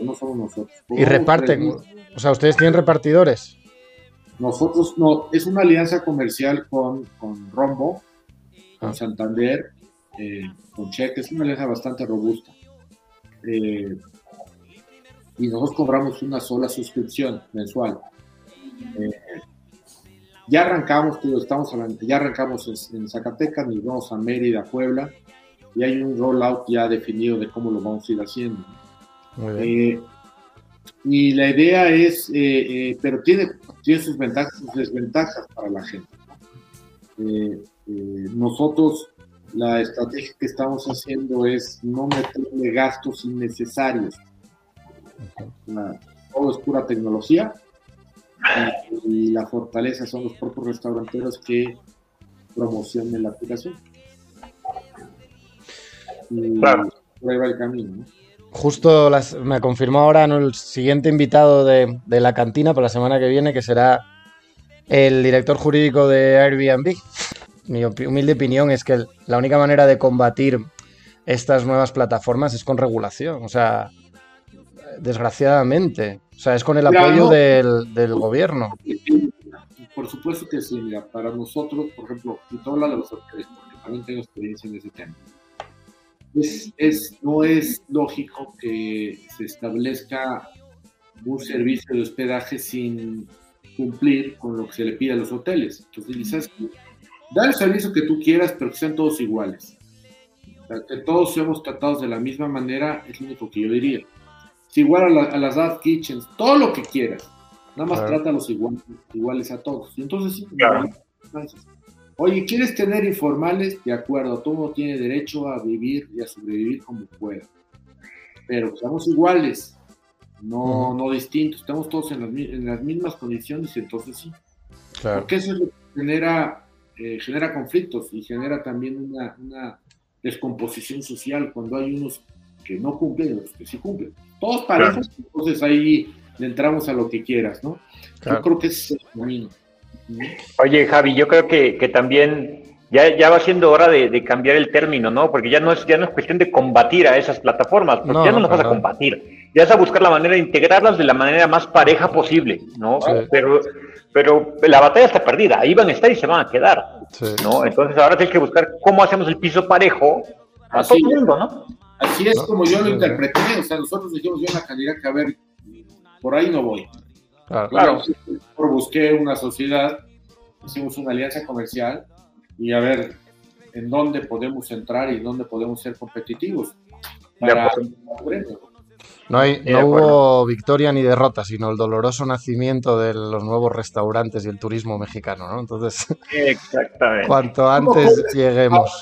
no somos nosotros.
y reparten, o sea, ustedes tienen repartidores.
Nosotros no, es una alianza comercial con, con Rombo, con
Ah.
Santander, eh, con Cheque, es una alianza bastante robusta. Eh, y nosotros cobramos una sola suscripción mensual. Eh, ya arrancamos, tío, estamos hablando, ya arrancamos en, en Zacatecas, nos vamos a Mérida, Puebla, y hay un rollout ya definido de cómo lo vamos a ir haciendo.
Muy bien.
Eh, y la idea es, eh, pero tiene, tiene sus ventajas y sus desventajas para la gente. ¿no? Nosotros, la estrategia que estamos haciendo es no meterle gastos innecesarios. La- todo es pura tecnología y, y la fortaleza son los propios restauranteros que promocionen la aplicación. Y
Claro.
por ahí va el camino. ¿no?
Justo las- me confirmó ahora ¿no? el siguiente invitado de, de la cantina para la semana que viene, que será el director jurídico de Airbnb. Mi humilde opinión es que la única manera de combatir estas nuevas plataformas es con regulación. O sea, desgraciadamente. O sea, es con el apoyo
no.
del, del gobierno.
Por supuesto que sí, mira, para nosotros, por ejemplo, y todo habla de los hoteles, porque también tengo experiencia en ese tema. Es, es, no es lógico que se establezca un servicio de hospedaje sin cumplir con lo que se le pide a los hoteles. Entonces, dices, da el servicio que tú quieras, pero que sean todos iguales. O sea, que todos seamos tratados de la misma manera, es lo único que yo diría. Si igual a, la- a las dark kitchens, todo lo que quieras, nada más
Claro.
trátalos igual, iguales a todos. Y entonces sí,
Claro.
Oye, ¿quieres tener informales? De acuerdo, todo mundo tiene derecho a vivir y a sobrevivir como pueda. Pero estamos iguales, no, no distintos, estamos todos en las, en las mismas condiciones y entonces sí.
Claro.
Porque eso es lo que genera, eh, genera conflictos y genera también una, una descomposición social cuando hay unos que no cumplen y otros que sí cumplen. Todos parejos, entonces ahí le entramos a lo que quieras, ¿no?
Claro.
Yo creo que ese es el camino. ¿no?
Oye, Javi, yo creo que, que también ya, ya va siendo hora de, de cambiar el término, ¿no? Porque ya no es ya no es cuestión de combatir a esas plataformas, porque
No,
ya no las vas a
no.
combatir. Ya es a buscar la manera de integrarlas de la manera más pareja posible, ¿no?
Sí.
Pero, pero la batalla está perdida, ahí van a estar y se van a quedar,
Sí.
¿no? Entonces ahora hay que buscar cómo hacemos el piso parejo a
Así
todo el mundo, ¿no?
Así es
¿no?
como yo lo interpreté, o sea, nosotros dijimos yo en la calidad que a ver, por ahí no voy.
Claro.
Claro.
Yo busqué una sociedad, hicimos una alianza comercial y a ver en dónde podemos entrar y dónde podemos ser competitivos. Para.
No, hay,
de
no
acuerdo.
hubo victoria ni derrota, sino el doloroso nacimiento de los nuevos restaurantes y el turismo mexicano, ¿no? Entonces,
Exactamente.
cuanto antes lleguemos.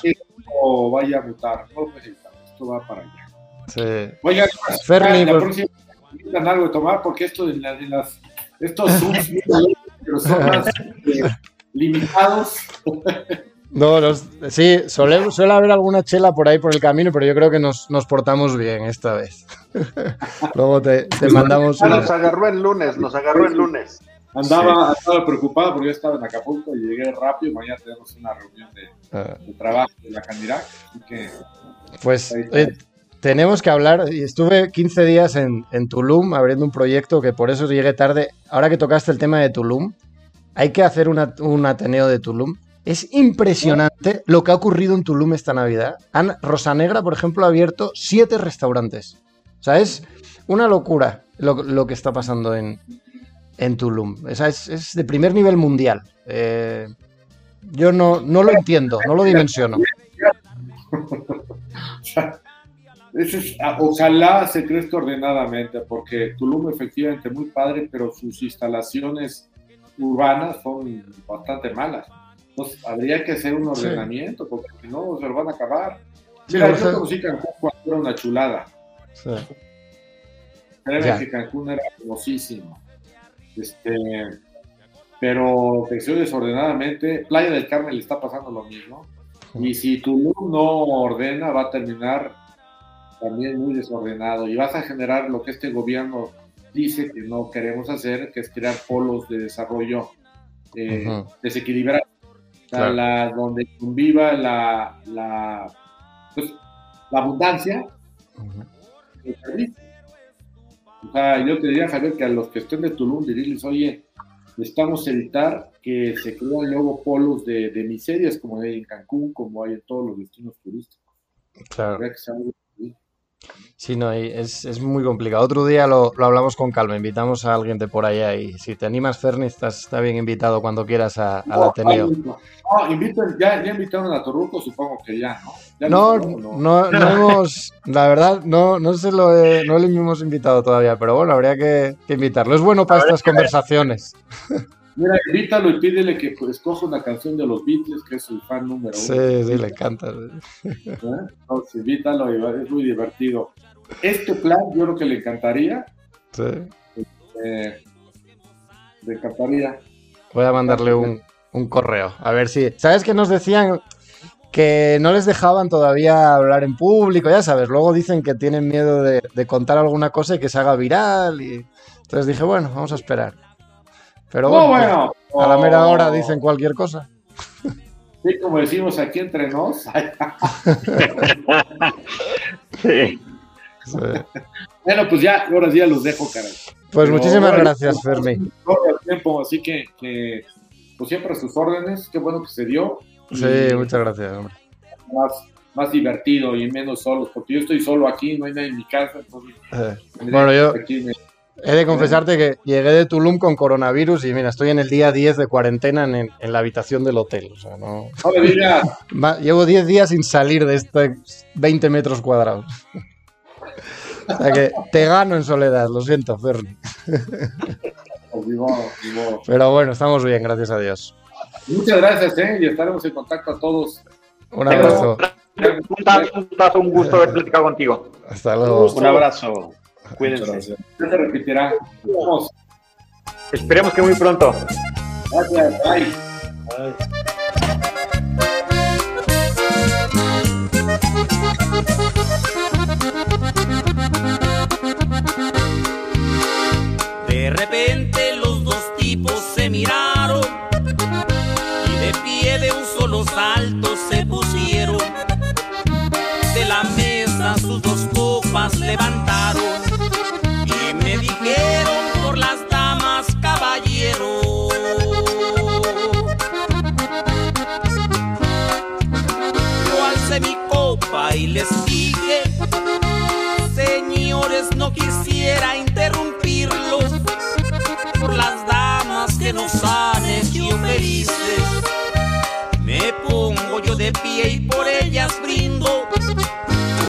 o vaya a mutar, no esto va para allá.
Sí.
Oigan,
Ferni,
la
pues-
próxima necesitan algo de tomar porque esto de, la- de las estos Zooms, pero son más eh, limitados.
No, nos- sí, suele, suele haber alguna chela por ahí por el camino, pero yo creo que nos, nos portamos bien esta vez. Luego te, te mandamos
Ah,
una.
nos agarró el lunes, nos agarró el lunes.
Andaba, andaba preocupado porque yo estaba en Acapulco y llegué rápido. Mañana tenemos una reunión de,
Ah,
de trabajo de la que
Pues eh, tenemos que hablar. y Estuve 15 días en, en Tulum abriendo un proyecto que por eso llegué tarde. Ahora que tocaste el tema de Tulum, hay que hacer una- un Ateneo de Tulum. Es impresionante lo que ha ocurrido en Tulum esta Navidad. Han, Rosanegra, por ejemplo, ha abierto siete restaurantes. O sea, es una locura lo, que está pasando en, en Tulum. O sea, es, de primer nivel mundial. Eh, yo no, no lo entiendo, no lo dimensiono.
ah, ojalá se crezca ordenadamente, porque Tulum efectivamente muy padre, pero sus instalaciones urbanas son bastante malas. Entonces habría que hacer un
Sí.
ordenamiento, porque si no se lo van a acabar.
Sí,
Mira,
o
yo
sea-
conocí Cancún cuando era una chulada.
Sí.
Créeme que Cancún era hermosísimo. Este, pero creció desordenadamente. Playa del Carmen le está pasando lo mismo. Y si Tulum no ordena, va a terminar también muy desordenado. Y vas a generar lo que este gobierno dice que no queremos hacer, que es crear polos de desarrollo eh, desequilibrados. O sea,
Claro.
la- donde conviva la, la, pues, la abundancia el. O sea, yo te diría, Javier, que a los que estén de Tulum, dirirles, oye, necesitamos evitar que se crean luego polos de, de miserias como hay en Cancún, como hay en todos los destinos turísticos.
Claro.
Que.
Sí, no, es, es muy complicado. Otro día lo, lo hablamos con calma, invitamos a alguien de por allá y si te animas, Ferni, estás, está bien invitado cuando quieras a- al
No,
Ateneo.
no. No, inviten- ya, ya invitaron a Torruco, supongo que ya, ¿no? ¿Ya
No, no, no hemos, la verdad, no, no se lo he- no le hemos invitado todavía, pero bueno, habría que, que invitarlo. Es bueno para estas conversaciones.
Mira, invítalo y pídele que pues, escoja una canción de los Beatles, que es su fan número uno.
Sí, sí, le encanta.
¿eh? Entonces, invítalo y va- es muy divertido. Este plan yo creo que le encantaría.
Sí.
eh, le encantaría.
Voy a mandarle un, un correo. A ver si. ¿Sabes que nos decían que no les dejaban todavía hablar en público? Ya sabes, luego dicen que tienen miedo de, de contar alguna cosa y que se haga viral. Y... Entonces dije, bueno, vamos a esperar. Pero
No,
bueno,
bueno.
a la mera hora dicen cualquier cosa.
Sí, como decimos aquí entre nos.
Sí.
Sí.
bueno, pues ya, ahora sí ya los dejo, caray.
Pues
Pero,
muchísimas
bueno,
gracias, Fermi.
todo el tiempo, así que, que, pues siempre a sus órdenes. Qué bueno que se dio. Y
Sí, muchas gracias, hombre.
Más, más divertido y menos solos, porque yo estoy solo aquí, no hay nadie en mi casa. Entonces,
Eh, Bueno, yo
aquí el-
he de confesarte que llegué de Tulum con coronavirus y mira, estoy en el día 10 de cuarentena en, en la habitación del hotel. O sea, no... Llevo 10 días sin salir de estos 20 metros cuadrados. O sea que te gano en soledad, lo siento, Ferni.
Pues.
Pero bueno, estamos bien, gracias a Dios.
Muchas gracias, ¿eh? Y estaremos en contacto a todos.
Un abrazo.
Un gusto haber platicado contigo.
Hasta luego.
Un abrazo. Cuídense.
Ya se repetirá. Vamos.
Esperemos que muy pronto.
Gracias. Bye.
De repente los dos tipos se miraron y de pie de un solo salto se pusieron. De la mesa sus dos copas levantaron Me pongo yo de pie y por ellas brindo